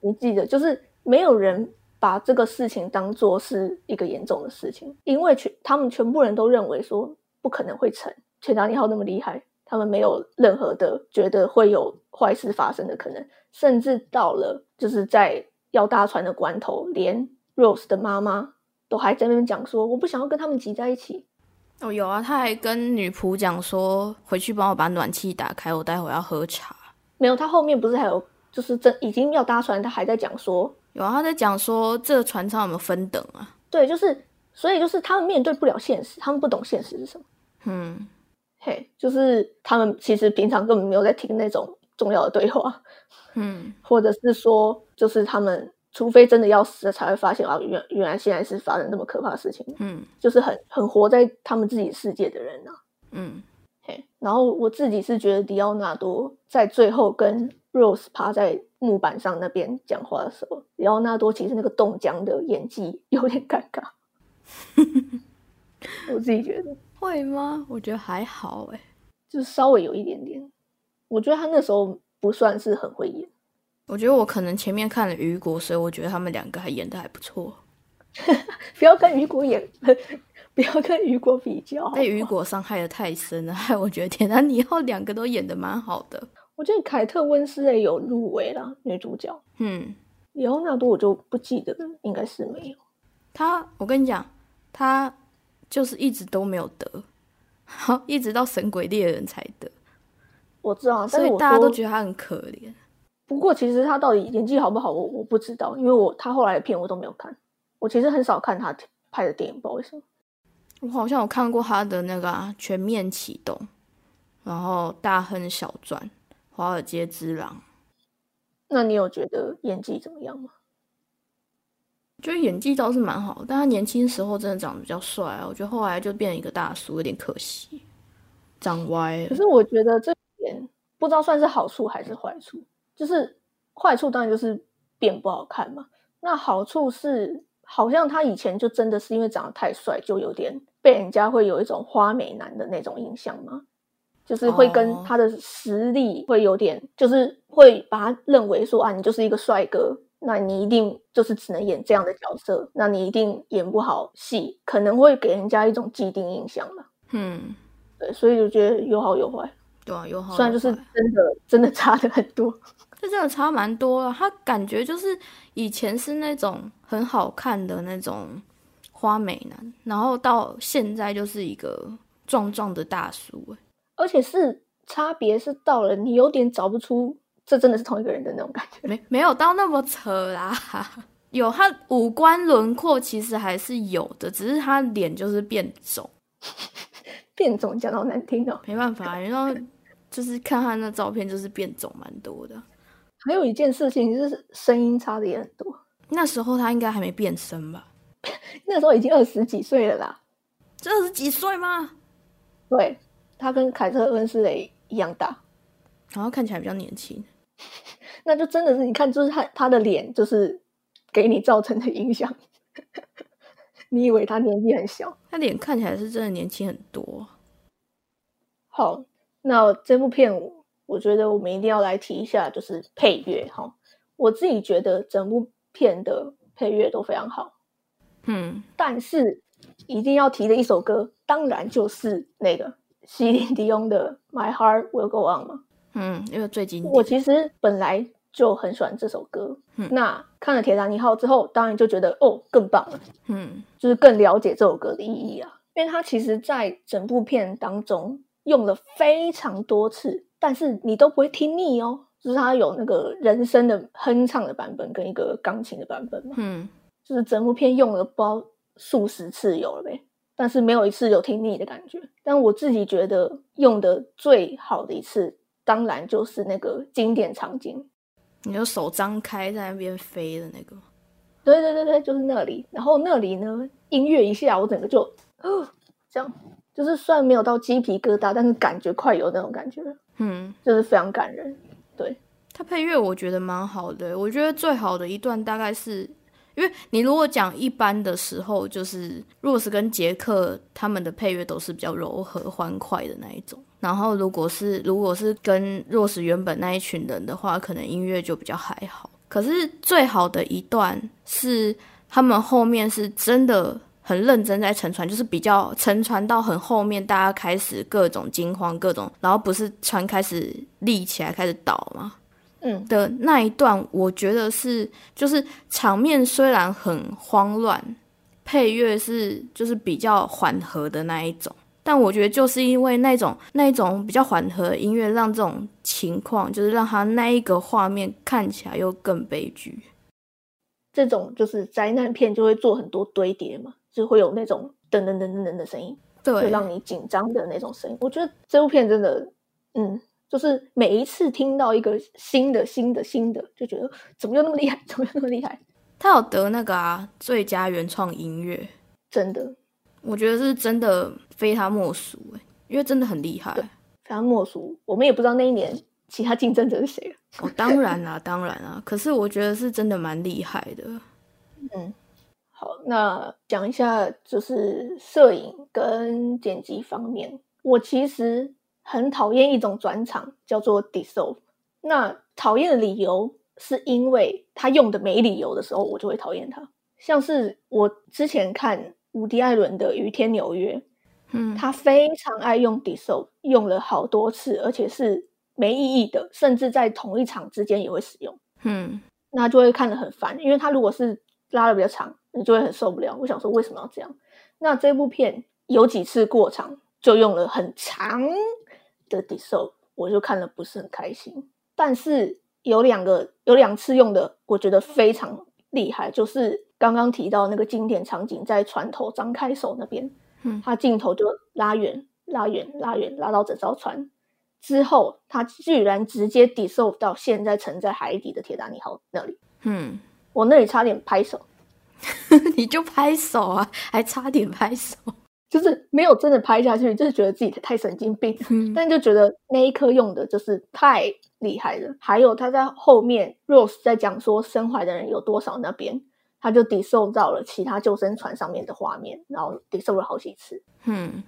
你记得，就是没有人把这个事情当做是一个严重的事情，因为全他们全部人都认为说。不可能会成，铁达尼号那么厉害，他们没有任何的觉得会有坏事发生的可能，甚至到了就是在要搭船的关头，连 Rose 的妈妈都还在那边讲说，我不想要跟他们挤在一起。哦，有啊，他还跟女仆讲说，回去帮我把暖气打开，我待会要喝茶。没有，他后面不是还有，就是真已经要搭船，他还在讲说，有啊，他在讲说这个船舱有没有分等啊？对，就是。所以就是他们面对不了现实，他们不懂现实是什么。嗯，嘿，就是他们其实平常根本没有在听那种重要的对话。嗯，或者是说，就是他们除非真的要死了，才会发现啊，原原来现在是发生这么可怕的事情。嗯，就是很很活在他们自己世界的人呐。嗯，嘿，然后我自己是觉得迪奥纳多在最后跟 Rose 趴在木板上那边讲话的时候，迪奥纳多其实那个冻僵的演技有点尴尬。我自己觉得会吗？我觉得还好哎，就稍微有一点点。我觉得他那时候不算是很会演。我觉得我可能前面看了雨果，所以我觉得他们两个还演的还不错。不要跟雨果演，不要跟雨果比较。被雨果伤害的太深了，害我觉得天哪，你要两个都演的蛮好的。我觉得凯特温斯雷有入围了女主角。嗯，里奥纳多我就不记得了，应该是没有。他，我跟你讲。他就是一直都没有得，好，一直到《神鬼猎人》才得。我知道，所以大家都觉得他很可怜。不过，其实他到底演技好不好，我我不知道，因为我他后来的片我都没有看。我其实很少看他拍的电影，不知道为什么。我好像有看过他的那个《全面启动》，然后《大亨小传》《华尔街之狼》。那你有觉得演技怎么样吗？觉得演技倒是蛮好，但他年轻时候真的长得比较帅啊。我觉得后来就变成一个大叔，有点可惜，长歪了。可是我觉得这点不知道算是好处还是坏处。就是坏处当然就是变不好看嘛。那好处是，好像他以前就真的是因为长得太帅，就有点被人家会有一种花美男的那种印象嘛。就是会跟他的实力会有点，就是会把他认为说啊，你就是一个帅哥。那你一定就是只能演这样的角色，那你一定演不好戏，可能会给人家一种既定印象嘛。嗯，对，所以就觉得有好有坏。对啊，有好。虽然就是真的真的差的很多。这真的差蛮多了。他感觉就是以前是那种很好看的那种花美男，然后到现在就是一个壮壮的大叔，哎，而且是差别是到了你有点找不出这真的是同一个人的那种感觉，没没有到那么扯啦。有他五官轮廓其实还是有的，只是他脸就是变肿，变肿讲到难听哦，没办法，然后就是看他那照片就是变肿蛮多的。还有一件事情就是声音差的也很多，那时候他应该还没变声吧？那时候已经二十几岁了啦，这二十几岁吗？对，他跟凯特温斯雷一样大，然后看起来比较年轻，那就真的是你看，就是他他的脸就是。给你造成的影响，你以为他年纪很小？他脸看起来是真的年轻很多。好，那这部片，我觉得我们一定要来提一下，就是配乐哈。我自己觉得整部片的配乐都非常好，嗯，但是一定要提的一首歌，当然就是那个西林迪翁的《My Heart Will Go On》嘛。嗯，因为最近。我其实本来。就很喜欢这首歌，嗯那看了《铁达尼号》之后，当然就觉得哦更棒了，嗯，就是更了解这首歌的意义啊。因为它其实，在整部片当中用了非常多次，但是你都不会听腻哦。就是它有那个人声的哼唱的版本，跟一个钢琴的版本嘛，嗯，就是整部片用了包数十次有了呗，但是没有一次有听腻的感觉。但我自己觉得用的最好的一次，当然就是那个经典场景。你就手张开在那边飞的那个，对对对对，就是那里。然后那里呢，音乐一下，我整个就，这样，就是虽然没有到鸡皮疙瘩，但是感觉快有那种感觉，嗯，就是非常感人。对，它配乐我觉得蛮好的，我觉得最好的一段大概是。因为你如果讲一般的时候，就是若斯跟杰克他们的配乐都是比较柔和欢快的那一种。然后如果是如果是跟若斯原本那一群人的话，可能音乐就比较还好。可是最好的一段是他们后面是真的很认真在沉船，就是比较沉船到很后面，大家开始各种惊慌，各种然后不是船开始立起来开始倒吗？嗯的那一段，我觉得是就是场面虽然很慌乱，配乐是就是比较缓和的那一种，但我觉得就是因为那种那一种比较缓和的音乐，让这种情况就是让他那一个画面看起来又更悲剧。这种就是灾难片就会做很多堆叠嘛，就会有那种噔噔噔噔噔的声音，对，让你紧张的那种声音。我觉得这部片真的，嗯。就是每一次听到一个新的、新的、新的，就觉得怎么又那么厉害？怎么又那么厉害？他有得那个啊，最佳原创音乐，真的，我觉得是真的非他莫属哎，因为真的很厉害，非他莫属。我们也不知道那一年其他竞争者是谁哦，当然啦，当然啦。可是我觉得是真的蛮厉害的。嗯，好，那讲一下就是摄影跟剪辑方面，我其实。很讨厌一种转场，叫做 dissolve。那讨厌的理由是因为他用的没理由的时候，我就会讨厌他。像是我之前看伍迪·艾伦的《雨天纽约》，嗯，他非常爱用 dissolve，用了好多次，而且是没意义的，甚至在同一场之间也会使用。嗯，那就会看得很烦，因为他如果是拉的比较长，你就会很受不了。我想说，为什么要这样？那这部片有几次过场就用了很长。的 d i s o l 我就看了不是很开心，但是有两个有两次用的，我觉得非常厉害，就是刚刚提到那个经典场景，在船头张开手那边，嗯，他镜头就拉远、拉远、拉远，拉到整艘船。之后，他居然直接 d i s o l 到现在沉在海底的铁达尼号那里，嗯，我那里差点拍手，你就拍手啊，还差点拍手。就是没有真的拍下去，就是觉得自己太神经病，但就觉得那一颗用的就是太厉害了。还有他在后面，Rose 在讲说生还的人有多少那边，他就 d 受到了其他救生船上面的画面，然后 d 受了好几次。嗯，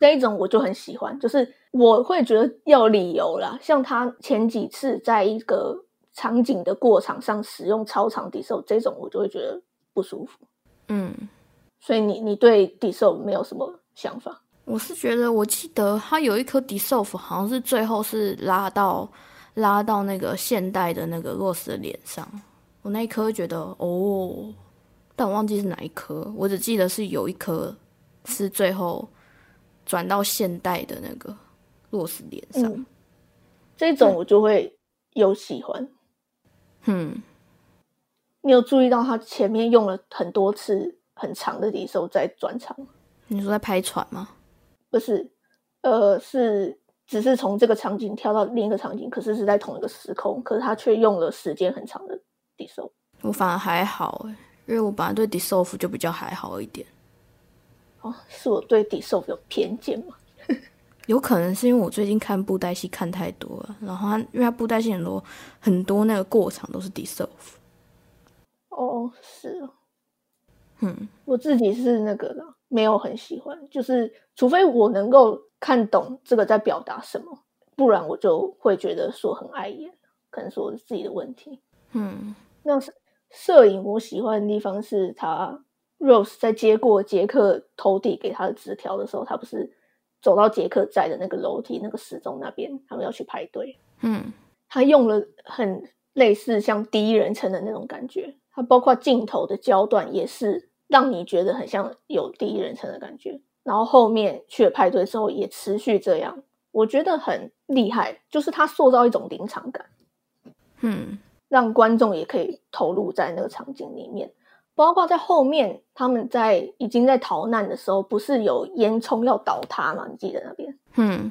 这一种我就很喜欢，就是我会觉得要理由啦。像他前几次在一个场景的过场上使用超长 d 受这种，我就会觉得不舒服。嗯。所以你你对 dissolve 没有什么想法？我是觉得，我记得他有一颗 dissolve，好像是最后是拉到拉到那个现代的那个洛斯的脸上。我那一颗觉得哦，但我忘记是哪一颗，我只记得是有一颗是最后转到现代的那个洛斯脸上。这种我就会有喜欢。嗯，你有注意到他前面用了很多次很长的离手在转场？你说在拍船吗？不是，呃，是只是从这个场景跳到另一个场景，可是是在同一个时空，可是他却用了时间很长的 dissolve。我反而还好哎，因为我本来对 dissolve 就比较还好一点。哦，是我对 dissolve 有偏见吗？有可能是因为我最近看布袋戏看太多了，然后他因为他布袋戏很多很多那个过场都是 dissolve。哦，是哦。嗯，我自己是那个的。没有很喜欢，就是除非我能够看懂这个在表达什么，不然我就会觉得说很碍眼，可能是我自己的问题。嗯，那摄影我喜欢的地方是他 Rose 在接过杰克投递给他的纸条的时候，他不是走到杰克在的那个楼梯那个时钟那边，他们要去排队。嗯，他用了很类似像第一人称的那种感觉，他包括镜头的焦段也是。让你觉得很像有第一人称的感觉，然后后面去了派对之后也持续这样，我觉得很厉害，就是他塑造一种临场感，嗯，让观众也可以投入在那个场景里面。包括在后面他们在已经在逃难的时候，不是有烟囱要倒塌吗？你记得那边？嗯，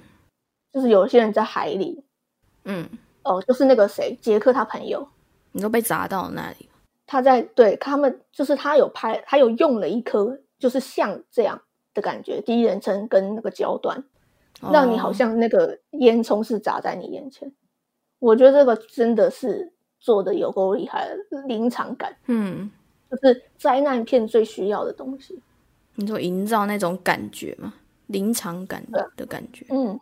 就是有些人在海里，嗯，哦，就是那个谁，杰克他朋友，你都被砸到那里。他在对他们，就是他有拍，他有用了一颗，就是像这样的感觉，第一人称跟那个焦段，让你好像那个烟囱是砸在你眼前。我觉得这个真的是做的有够厉害，临场感，嗯，就是灾难片最需要的东西。你说营造那种感觉嘛，临场感的感觉，嗯，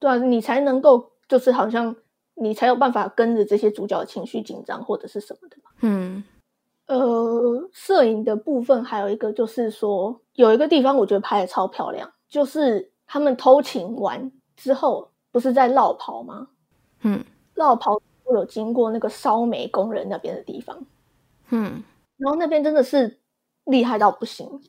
对啊，你才能够就是好像你才有办法跟着这些主角情绪紧张或者是什么的嘛，嗯。呃，摄影的部分还有一个就是说，有一个地方我觉得拍的超漂亮，就是他们偷情完之后，不是在绕跑吗？嗯，绕跑我有经过那个烧煤工人那边的地方，嗯，然后那边真的是厉害到不行，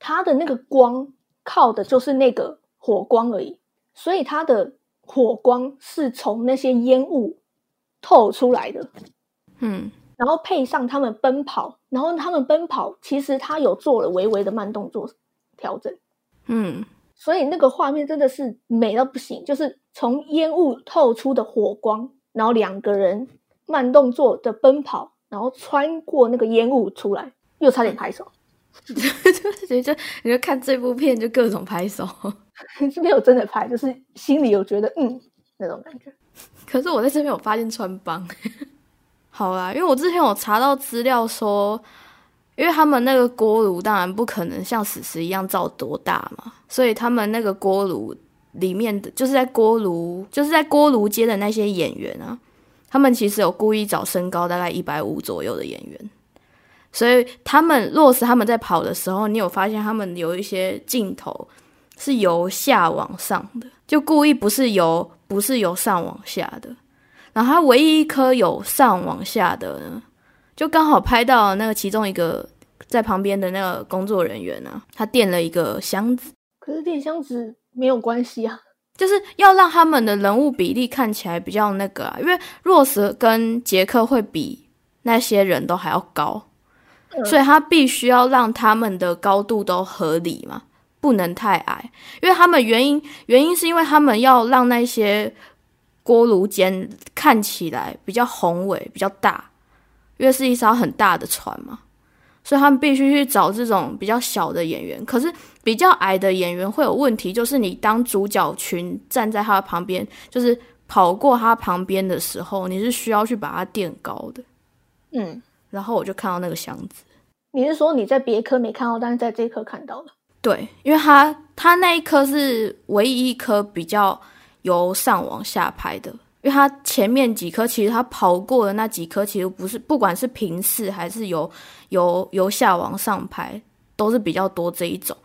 它的那个光靠的就是那个火光而已，所以它的火光是从那些烟雾透出来的，嗯。然后配上他们奔跑，然后他们奔跑，其实他有做了微微的慢动作调整，嗯，所以那个画面真的是美到不行，就是从烟雾透出的火光，然后两个人慢动作的奔跑，然后穿过那个烟雾出来，又差点拍手，就就你就看这部片就各种拍手，是没有真的拍，就是心里有觉得嗯那种感觉。可是我在这边有发现穿帮。好啦，因为我之前有查到资料说，因为他们那个锅炉当然不可能像史实一样造多大嘛，所以他们那个锅炉里面的就是在锅炉就是在锅炉街的那些演员啊，他们其实有故意找身高大概一百五左右的演员，所以他们若是他们在跑的时候，你有发现他们有一些镜头是由下往上的，就故意不是由不是由上往下的。然后他唯一一颗有上往下的呢，就刚好拍到那个其中一个在旁边的那个工作人员呢，他垫了一个箱子。可是垫箱子没有关系啊，就是要让他们的人物比例看起来比较那个啊，因为若斯跟杰克会比那些人都还要高，所以他必须要让他们的高度都合理嘛，不能太矮。因为他们原因原因是因为他们要让那些。锅炉间看起来比较宏伟、比较大，因为是一艘很大的船嘛，所以他们必须去找这种比较小的演员。可是比较矮的演员会有问题，就是你当主角群站在他的旁边，就是跑过他旁边的时候，你是需要去把它垫高的。嗯，然后我就看到那个箱子。你是说你在别科没看到，但是在这科看到了？对，因为他他那一颗是唯一一颗比较。由上往下拍的，因为它前面几颗其实它跑过的那几颗其实不是，不管是平视还是由由由下往上拍，都是比较多这一种。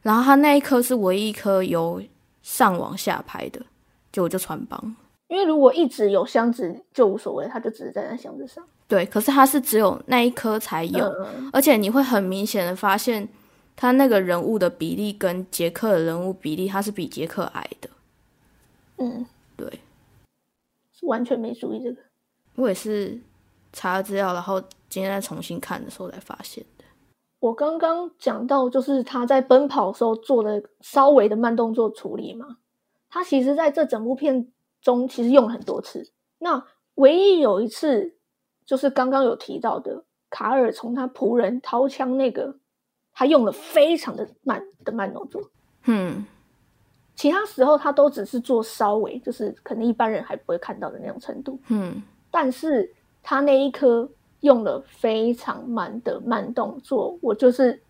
然后它那一颗是唯一一颗由上往下拍的，就我就穿帮。因为如果一直有箱子就无所谓，它就只是在那箱子上。对，可是它是只有那一颗才有，嗯而且你会很明显的发现，他那个人物的比例跟杰克的人物比例，他是比杰克矮的。嗯，对是完全没注意这个。我也是查了资料，然后今天再重新看的时候才发现的。我刚刚讲到，就是他在奔跑的时候做的稍微的慢动作处理嘛，他其实在这整部片中其实用了很多次。那唯一有一次，就是刚刚有提到的卡尔从他仆人掏枪那个，他用了非常的慢的慢动作，嗯其他时候他都只是做稍微，就是可能一般人还不会看到的那种程度。嗯但是他那一颗用了非常慢的慢动作，我就是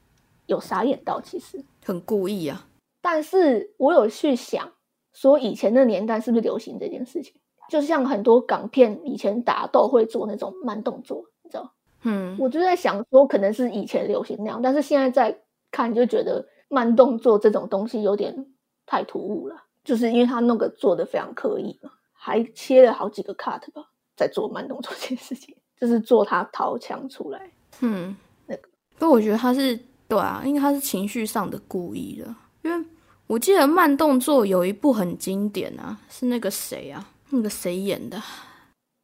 有傻眼到。其实，很故意啊。但是我有去想，说以前的年代是不是流行这件事情？就像很多港片以前打斗会做那种慢动作，你知道？嗯我就在想说，可能是以前流行那样，但是现在在看就觉得慢动作这种东西有点太突兀了，就是因为他那个做的非常刻意嘛，还切了好几个 cut 吧，在做慢动作这件事情，就是做他掏枪出来。嗯，那个不过我觉得他是对啊，因为他是情绪上的故意的。因为我记得慢动作有一部很经典啊，是那个谁啊，那个谁演的？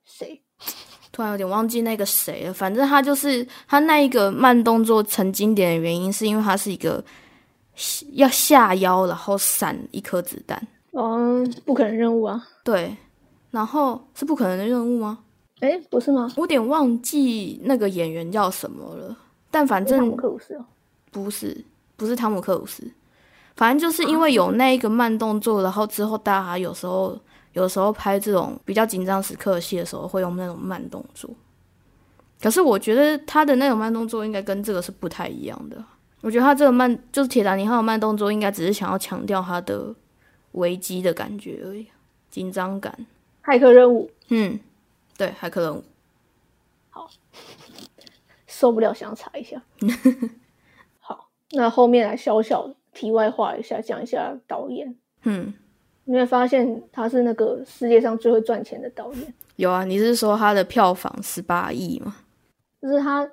谁？突然有点忘记那个谁了。反正他就是他那一个慢动作成经典的原因，是因为他是一个要下腰然后闪一颗子弹。嗯，不可能任务啊！对，然后是不可能的任务吗？哎，不是吗？我有点忘记那个演员叫什么了，但反正汤姆克鲁斯哦。不是不是汤姆克鲁斯，反正就是因为有那一个慢动作，然后之后大家有时候有时候拍这种比较紧张时刻的戏的时候，会用那种慢动作。可是我觉得他的那种慢动作应该跟这个是不太一样的。我觉得他这个慢就是铁达尼号的慢动作，应该只是想要强调他的危机的感觉而已，紧张感。骇客任务嗯，对，骇客任务。好受不了，想查一下。好，那后面来小小题外话一下，讲一下导演。嗯，你会发现他是那个世界上最会赚钱的导演，有啊，你是说他的票房十八亿吗？就是他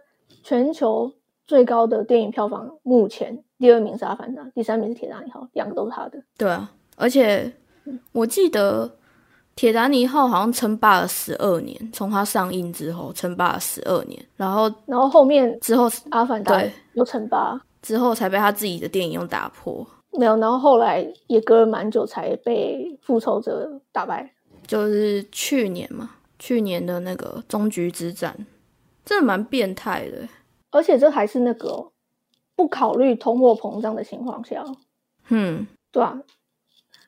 全球最高的电影票房，目前第二名是《阿凡达》，第三名是《铁达尼号》，两个都是他的。对啊，而且我记得《铁达尼号》好像称霸了十二年，从它上映之后称霸了十二年，然后然后后面之后《阿凡达》对又称霸，之后才被他自己的电影用打破，没有，然后后来也隔了蛮久才被《复仇者》打败。就是去年嘛，去年的那个终局之战，真的蛮变态的。而且这还是那个哦不考虑通货膨胀的情况下哦，嗯对啊，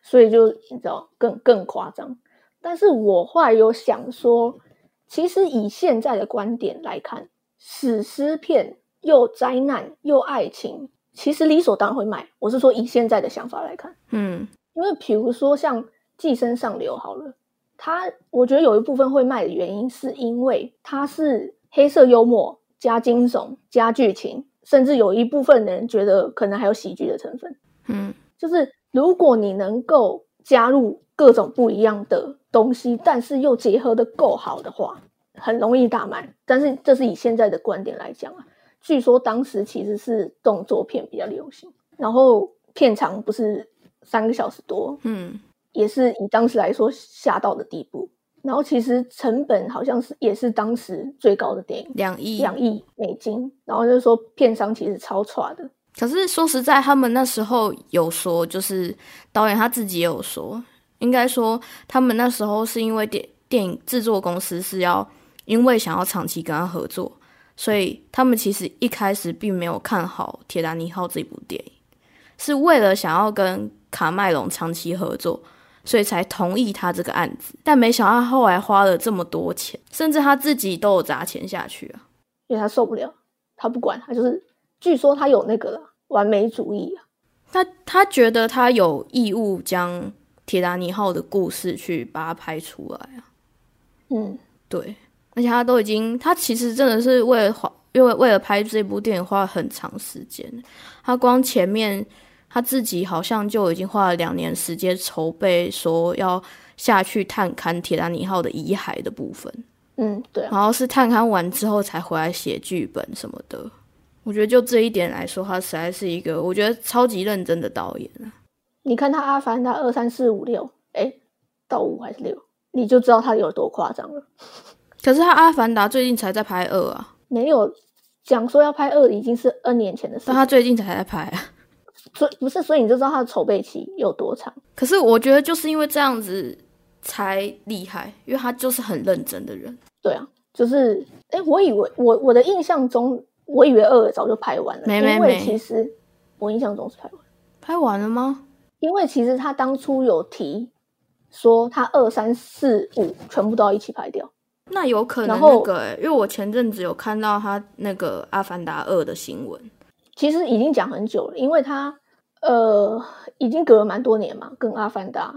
所以就你知道更更夸张。但是我后来有想说，其实以现在的观点来看，史诗片又灾难又爱情，其实理所当然会卖。我是说以现在的想法来看，嗯因为比如说像《寄生上流》好了，它我觉得有一部分会卖的原因，是因为它是黑色幽默加惊悚加剧情，甚至有一部分人觉得可能还有喜剧的成分。嗯就是如果你能够加入各种不一样的东西，但是又结合的够好的话，很容易大卖。但是这是以现在的观点来讲啊，据说当时其实是动作片比较流行，然后片长不是三个小时多，嗯也是以当时来说吓到的地步。然后其实成本好像是也是当时最高的电影，两亿。两亿美金。然后就说片商其实超差的，可是说实在，他们那时候有说，就是导演他自己也有说，应该说他们那时候是因为电电影制作公司是要因为想要长期跟他合作，所以他们其实一开始并没有看好《铁达尼号》这部电影，是为了想要跟卡麦隆长期合作，所以才同意他这个案子。但没想到后来花了这么多钱，甚至他自己都有砸钱下去啊。因为他受不了，他不管，他就是据说他有那个了完美主义啊，他他觉得他有义务将铁达尼号的故事去把它拍出来啊，嗯，对，而且他都已经，他其实真的是为了花，因为为了拍这部电影花了很长时间，他光前面他自己好像就已经花了两年时间筹备，说要下去探勘铁达尼号的遗骸的部分。嗯，对啊，然后是探勘完之后才回来写剧本什么的。我觉得就这一点来说，他实在是一个我觉得超级认真的导演啊。你看他《阿凡达》二三四五六，哎，到五还是六，你就知道他有多夸张了。可是他《阿凡达》最近才在拍二啊，没有讲说要拍二，已经是 N 年前的事但。他最近才在拍啊。所以不是，所以你就知道他的筹备期有多长。可是我觉得就是因为这样子才厉害，因为他就是很认真的人。对啊，就是哎，我以为我我的印象中，我以为二早就拍完了，因为没没没其实我印象中是拍完，拍完了吗？因为其实他当初有提说他二三四五全部都要一起拍掉。那有可能那个、欸，因为我前阵子有看到他那个《阿凡达二》的新闻，其实已经讲很久了，因为他呃已经隔了蛮多年嘛，跟《阿凡达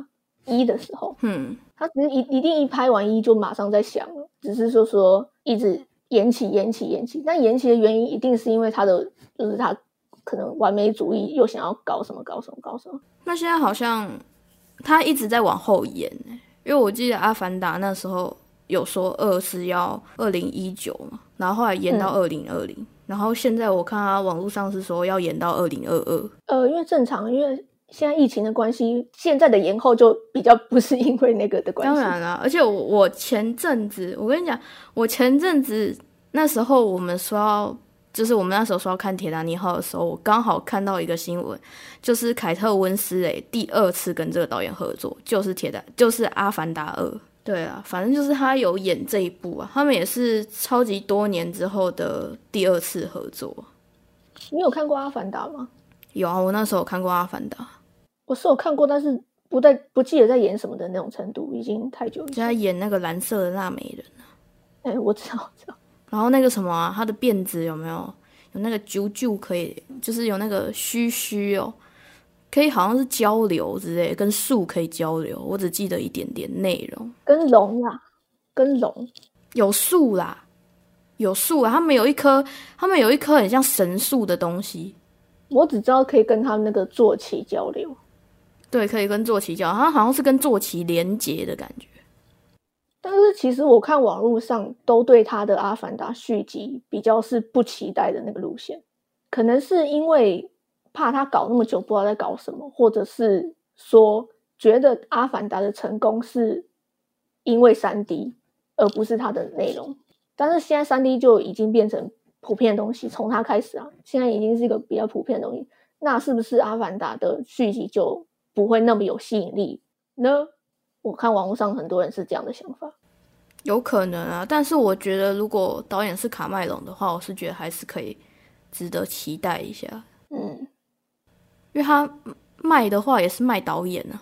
一》的时候，嗯，他只是一一定一拍完一就马上在想了，只是说说一直延期延期延期，但延期的原因一定是因为他的就是他可能完美主义又想要搞什么搞什么搞什么，那现在好像他一直在往后延、欸，因为我记得《阿凡达》那时候有说二是要二零一九嘛，然后后来延到二零二零，然后现在我看他网络上是说要延到二零二二。呃，因为正常，因为现在疫情的关系，现在的延后就比较不是因为那个的关系，当然啦，而且我我前阵子，我跟你讲，我前阵子那时候我们说要，就是我们那时候说要看《铁达尼号》的时候，我刚好看到一个新闻，就是凯特温斯雷第二次跟这个导演合作，就是《铁达》，就是《阿凡达二》。对啊，反正就是他有演这一部啊，他们也是超级多年之后的第二次合作。你有看过《阿凡达》吗？有啊，我那时候有看过《阿凡达》，我是有看过，但是不在不记得在演什么的那种程度，已经太久以前。就在演那个蓝色的纳美人。哎、我知道，我知道。然后那个什么啊，他的辫子有没有有那个啾啾可以，就是有那个须须哦，可以好像是交流之类，跟树可以交流。我只记得一点点内容，跟龙啊，跟龙，有树啦，有树啊，他们有一棵，他们有一棵很像神树的东西，我只知道可以跟他们那个坐骑交流。对，可以跟坐骑交流，它好像是跟坐骑连接的感觉。但是其实我看网络上都对他的《阿凡达》续集比较是不期待的那个路线，可能是因为怕他搞那么久不知道在搞什么，或者是说觉得《阿凡达》的成功是因为三 D 而不是它的内容。但是现在三 D 就已经变成普遍的东西，从它开始啊，现在已经是一个比较普遍的东西。那是不是《阿凡达》的续集就不会那么有吸引力呢？我看网络上很多人是这样的想法。有可能啊，但是我觉得如果导演是卡麦隆的话，我是觉得还是可以值得期待一下。嗯，因为他卖的话也是卖导演啊，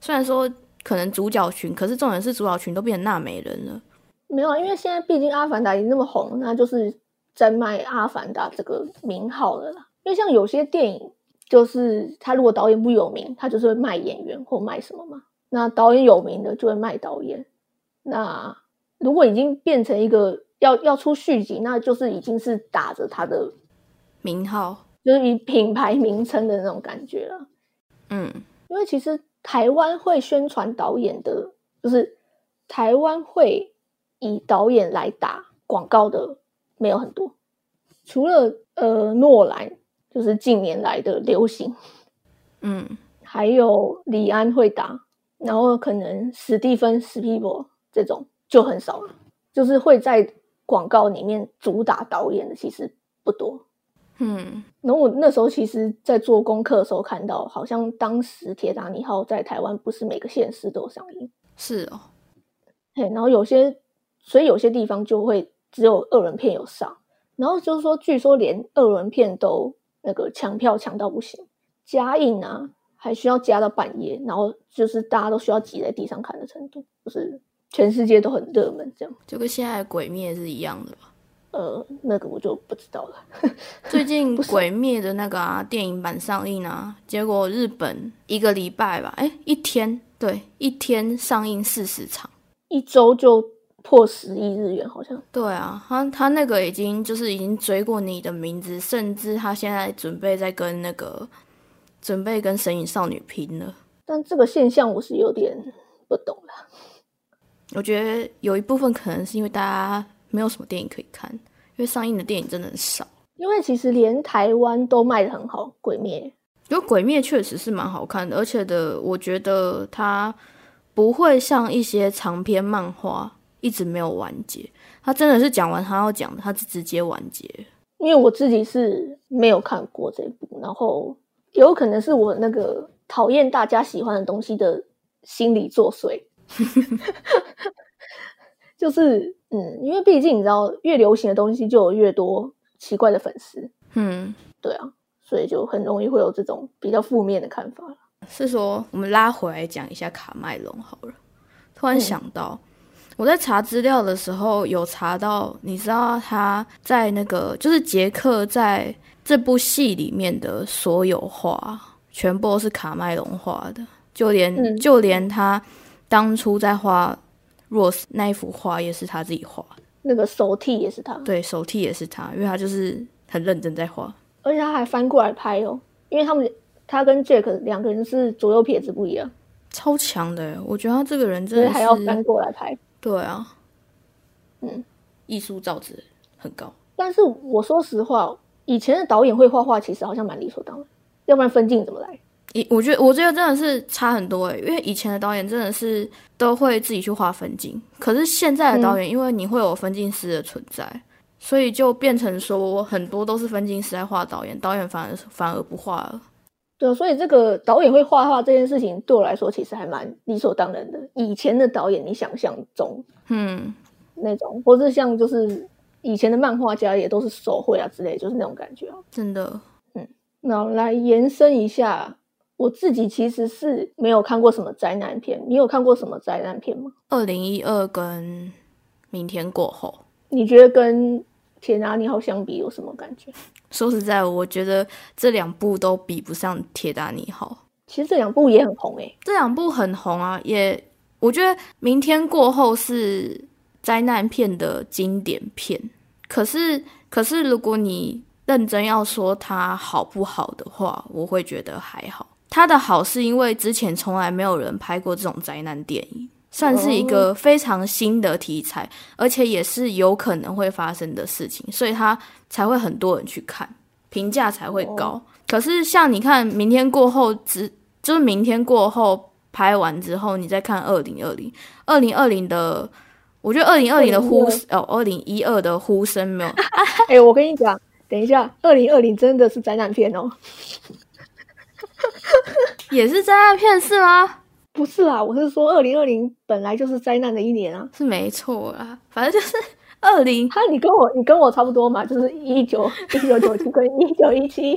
虽然说可能主角群，可是重点是主角群都变成纳美人了。没有啊，因为现在毕竟《阿凡达》已经那么红，那就是在卖《阿凡达》这个名号了啦。因为像有些电影，就是他如果导演不有名，他就是会卖演员或卖什么嘛。那导演有名的就会卖导演。那如果已经变成一个要要出续集，那就是已经是打着他的名号，就是以品牌名称的那种感觉了。嗯，因为其实台湾会宣传导演的，就是台湾会以导演来打广告的没有很多，除了呃诺兰，就是近年来的流行，嗯，还有李安会打，然后可能史蒂芬史皮伯这种就很少了，就是会在广告里面主打导演的其实不多。嗯，然后我那时候其实，在做功课的时候看到，好像当时《铁达尼号》在台湾不是每个县市都有上映，是哦，嘿，然后有些，所以有些地方就会只有二轮片有上，然后就是说，据说连二轮片都那个抢票抢到不行，加印啊还需要加到半夜，然后就是大家都需要挤在地上看的程度，就是全世界都很热门这样。就跟现在《鬼灭》是一样的吧？呃，那个我就不知道了。最近《鬼灭》的那个啊电影版上映啊，结果日本一个礼拜吧，哎，一天，对，一天上映四十场。一周就破十亿日元，好像。对啊，他他那个已经就是已经追过你的名字，甚至他现在准备在跟那个准备跟神隐少女拼了。但这个现象我是有点不不懂了。我觉得有一部分可能是因为大家没有什么电影可以看，因为上映的电影真的很少。因为其实连台湾都卖的很好，《鬼灭》。因为《鬼灭》确实是蛮好看的，而且的，我觉得它不会像一些长篇漫画一直没有完结。它真的是讲完他要讲的，它是直接完结。因为我自己是没有看过这部，然后有可能是我那个讨厌大家喜欢的东西的心理作祟。就是嗯，因为毕竟你知道，越流行的东西就有越多奇怪的粉丝。嗯，对啊，所以就很容易会有这种比较负面的看法是说，我们拉回来讲一下卡麦隆好了。突然想到，我在查资料的时候有查到，你知道他在那个就是杰克在这部戏里面的所有画，全部都是卡麦隆画的，就连就连他。当初在画 Rose 那一幅画也是他自己画，那个手替也是他，对手替也是他，因为他就是很认真在画，而且他还翻过来拍哦，因为他们他跟 Jack 两个人是左右撇子不一样，超强的，我觉得他这个人真的还要翻过来拍，对啊，嗯，艺术造诣很高，但是我说实话，以前的导演会画画其实好像蛮理所当然，要不然分镜怎么来？以我觉得，我觉得真的是差很多诶，因为以前的导演真的是都会自己去画分镜，可是现在的导演，因为你会有分镜师的存在，所以就变成说很多都是分镜师在画导演，导演反而反而不画了。对，所以这个导演会画画这件事情对我来说其实还蛮理所当然的。以前的导演，你想象中，嗯，那种，或是像就是以前的漫画家也都是手绘啊之类，就是那种感觉啊，真的，嗯，那来延伸一下。我自己其实是没有看过什么灾难片，你有看过什么灾难片吗？二零一二跟明天过后，你觉得跟铁达尼号相比有什么感觉？说实在，我觉得这两部都比不上铁达尼号。其实这两部也很红诶，这两部很红啊，也我觉得明天过后是灾难片的经典片。可是，可是如果你认真要说它好不好的话，我会觉得还好。它的好是因为之前从来没有人拍过这种灾难电影，算是一个非常新的题材，而且也是有可能会发生的事情，所以它才会很多人去看，评价才会高。可是像你看，明天过后只就是明天过后拍完之后，你再看二零二零，二零二零的，我觉得二零二零的呼哦，二零一二的呼声没有。哎，我跟你讲，等一下，二零二零真的是灾难片哦。也是灾难片是吗？不是啦，我是说二零二零本来就是灾难的一年啊，是没错啦。反正就是 二零，哈，你跟我你跟我差不多嘛，就是一九一九九七 跟一九一七，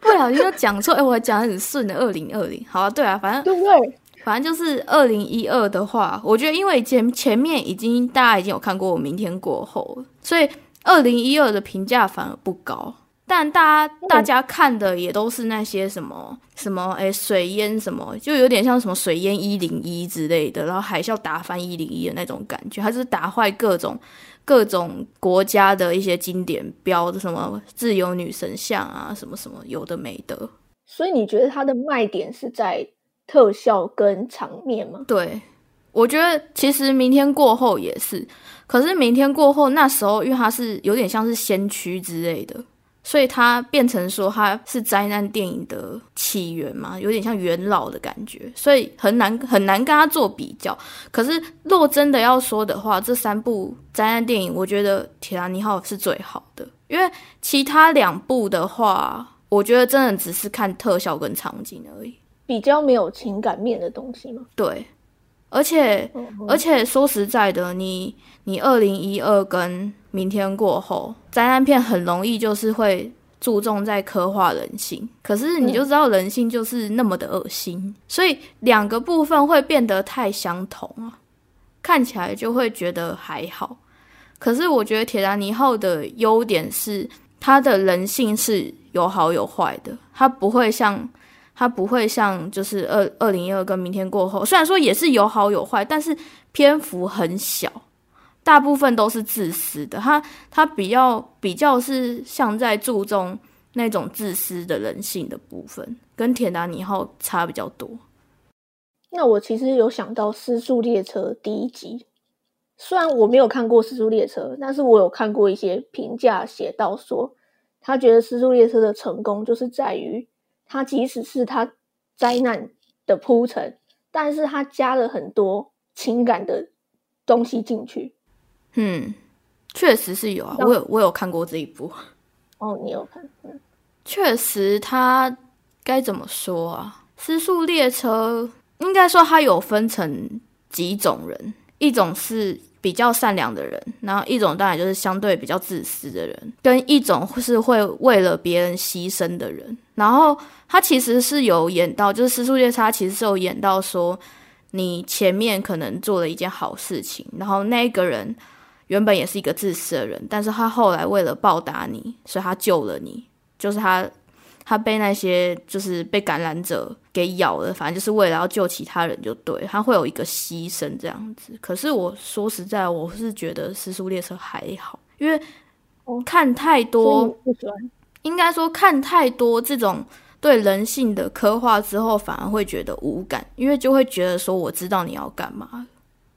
不小心就讲错，哎，我讲的很顺的二零二零，好啊，对啊，反正对不对？反正就是二零一二的话，我觉得因为前前面已经大家已经有看过《我明天过后》了，所以二零一二的评价反而不高。但大家大家看的也都是那些什么什么哎水淹什么，就有点像什么水淹一零一之类的，然后海啸打翻一零一的那种感觉，还是打坏各种各种国家的一些经典标的什么自由女神像啊什么什么有的没的。所以你觉得它的卖点是在特效跟场面吗？对，我觉得其实明天过后也是，可是明天过后那时候因为它是有点像是先驱之类的。所以它变成说它是灾难电影的起源嘛，有点像元老的感觉，所以很难很难跟它做比较。可是若真的要说的话，这三部灾难电影，我觉得《铁达尼号》是最好的，因为其他两部的话，我觉得真的只是看特效跟场景而已，比较没有情感面的东西嘛。对，而且而且说实在的，你你二零一二跟明天过后，灾难片很容易就是会注重在刻画人性，可是你就知道人性就是那么的恶心，所以两个部分会变得太相同啊，看起来就会觉得还好。可是我觉得铁达尼号的优点是，它的人性是有好有坏的，它不会像它不会像就是二二零一二跟明天过后，虽然说也是有好有坏，但是篇幅很小。大部分都是自私的，他他比较比较是像在注重那种自私的人性的部分，跟铁达尼号差比较多。那我其实有想到《失速列车》第一集，虽然我没有看过《失速列车》，但是我有看过一些评价写到说，他觉得《失速列车》的成功就是在于，他即使是它灾难的铺陈，但是它加了很多情感的东西进去。嗯，确实是有啊，我有我有看过这一部。哦，你有看？嗯，确实，它该怎么说啊？《失速列车》。应该说，它有分成几种人，一种是比较善良的人，然后一种当然就是相对比较自私的人，跟一种是会为了别人牺牲的人。然后他其实是有演到，就是《失速列车》其实是有演到说，你前面可能做了一件好事情，然后那个人原本也是一个自私的人，但是他后来为了报答你，所以他救了你，就是他。他被那些就是被感染者给咬了，反正就是为了要救其他人，就对他会有一个牺牲这样子。可是我说实在，我是觉得《失速列车》还好，因为看太多，应该说看太多这种对人性的刻画之后，反而会觉得无感，因为就会觉得说我知道你要干嘛，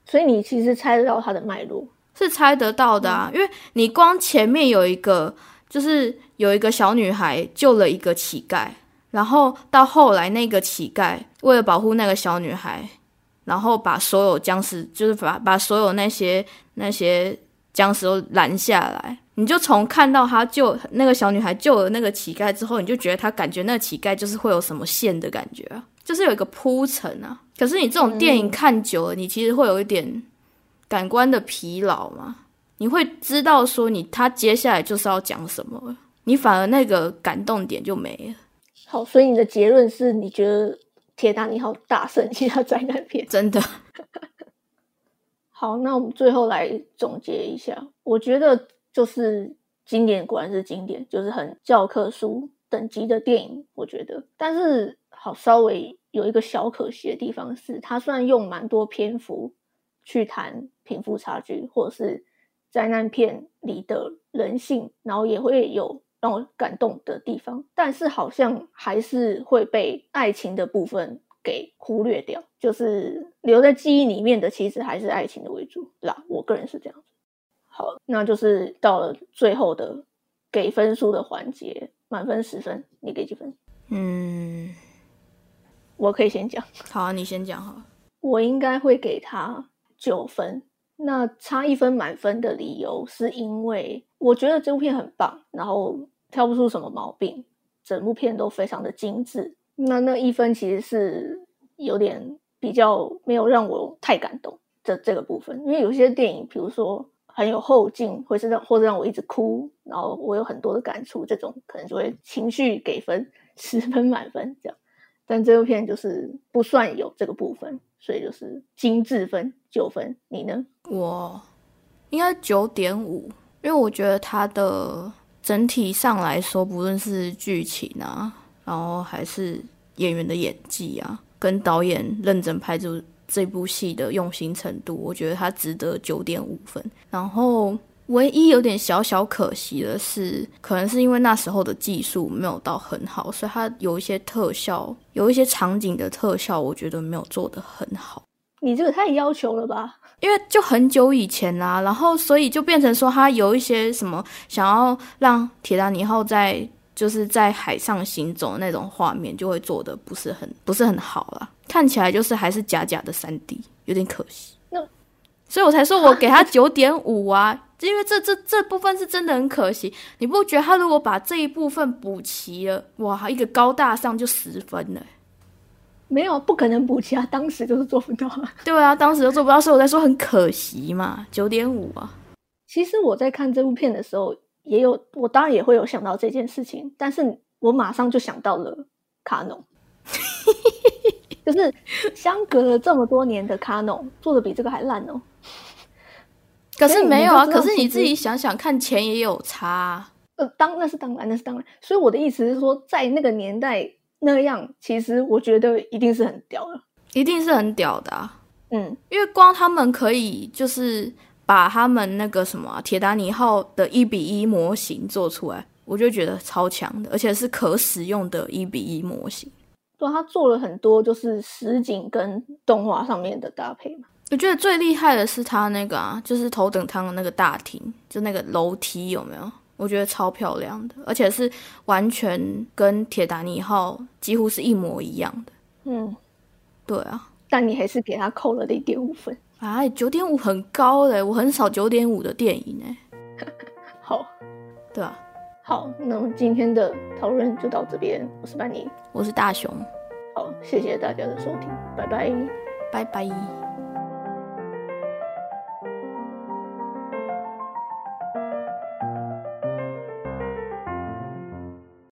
所以你其实猜得到他的脉络，是猜得到的啊，因为你光前面有一个。就是有一个小女孩救了一个乞丐，然后到后来那个乞丐为了保护那个小女孩，然后把所有僵尸，就是把把所有那些那些僵尸都拦下来。你就从看到他救那个小女孩救了那个乞丐之后，你就觉得他感觉那个乞丐就是会有什么线的感觉啊，就是有一个铺陈啊。可是你这种电影看久了，你其实会有一点感官的疲劳嘛。你会知道说你他接下来就是要讲什么，你反而那个感动点就没了。好，所以你的结论是你觉得《铁达尼号》大胜其他灾难片？真的。好，那我们最后来总结一下，我觉得就是经典，果然是经典，就是很教科书等级的电影。我觉得，但是好稍微有一个小可惜的地方是，它虽然用蛮多篇幅去谈贫富差距，或者是灾难片里的人性，然后也会有让我感动的地方，但是好像还是会被爱情的部分给忽略掉，就是留在记忆里面的，其实还是爱情的为主啦。我个人是这样子。好，那就是到了最后的给分数的环节，满分十分，你给几分？嗯，我可以先讲。好，啊你先讲好。我应该会给他九分。那差一分满分的理由，是因为我觉得这部片很棒，然后挑不出什么毛病，整部片都非常的精致。那那一分其实是有点比较没有让我太感动的这个部分，因为有些电影，比如说很有后劲，或是让或者让我一直哭，然后我有很多的感触，这种可能就会情绪给分十分满分这样。但这部片就是不算有这个部分，所以就是精致分九分。你呢？我应该九点五，因为我觉得它的整体上来说，不论是剧情啊，然后还是演员的演技啊，跟导演认真拍出这部戏的用心程度，我觉得它值得九点五分。然后。唯一有点小小可惜的是，可能是因为那时候的技术没有到很好，所以它有一些特效，有一些场景的特效，我觉得没有做得很好。你这个太要求了吧？因为就很久以前啦，然后所以就变成说，他有一些什么想要让铁达尼号在就是在海上行走的那种画面，就会做的不是很不是很好啦，看起来就是还是假假的三 D，有点可惜。那所以我才说我给他九点五啊。因为这这这部分是真的很可惜，你不觉得他如果把这一部分补齐了，哇，一个高大上就十分了。没有，不可能补齐啊！当时就是做不到。对啊，当时就做不到，所以我在说很可惜嘛，九点五啊。其实我在看这部片的时候，也有我当然也会有想到这件事情，但是我马上就想到了卡农，就是相隔了这么多年的卡农做的比这个还烂哦。可是没有啊！可是你自己想想看，钱也有差。呃，当那是当然，那是当然。所以我的意思是说，在那个年代那样，其实我觉得一定是很屌的，一定是很屌的啊。嗯，因为光他们可以就是把他们那个什么铁达尼号的一比一模型做出来，我就觉得超强的，而且是可使用的一比一模型。对对，他做了很多就是实景跟动画上面的搭配嘛。我觉得最厉害的是他那个啊，就是头等舱的那个大厅，就那个楼梯有没有？我觉得超漂亮的，而且是完全跟铁达尼号几乎是一模一样的。嗯，对啊，但你还是给他扣了零点五分。哎，九点五很高嘞，我很少九点五的电影哎。好，对啊，好，那么今天的讨论就到这边。我是班尼，我是大雄。好，谢谢大家的收听，拜拜，拜拜。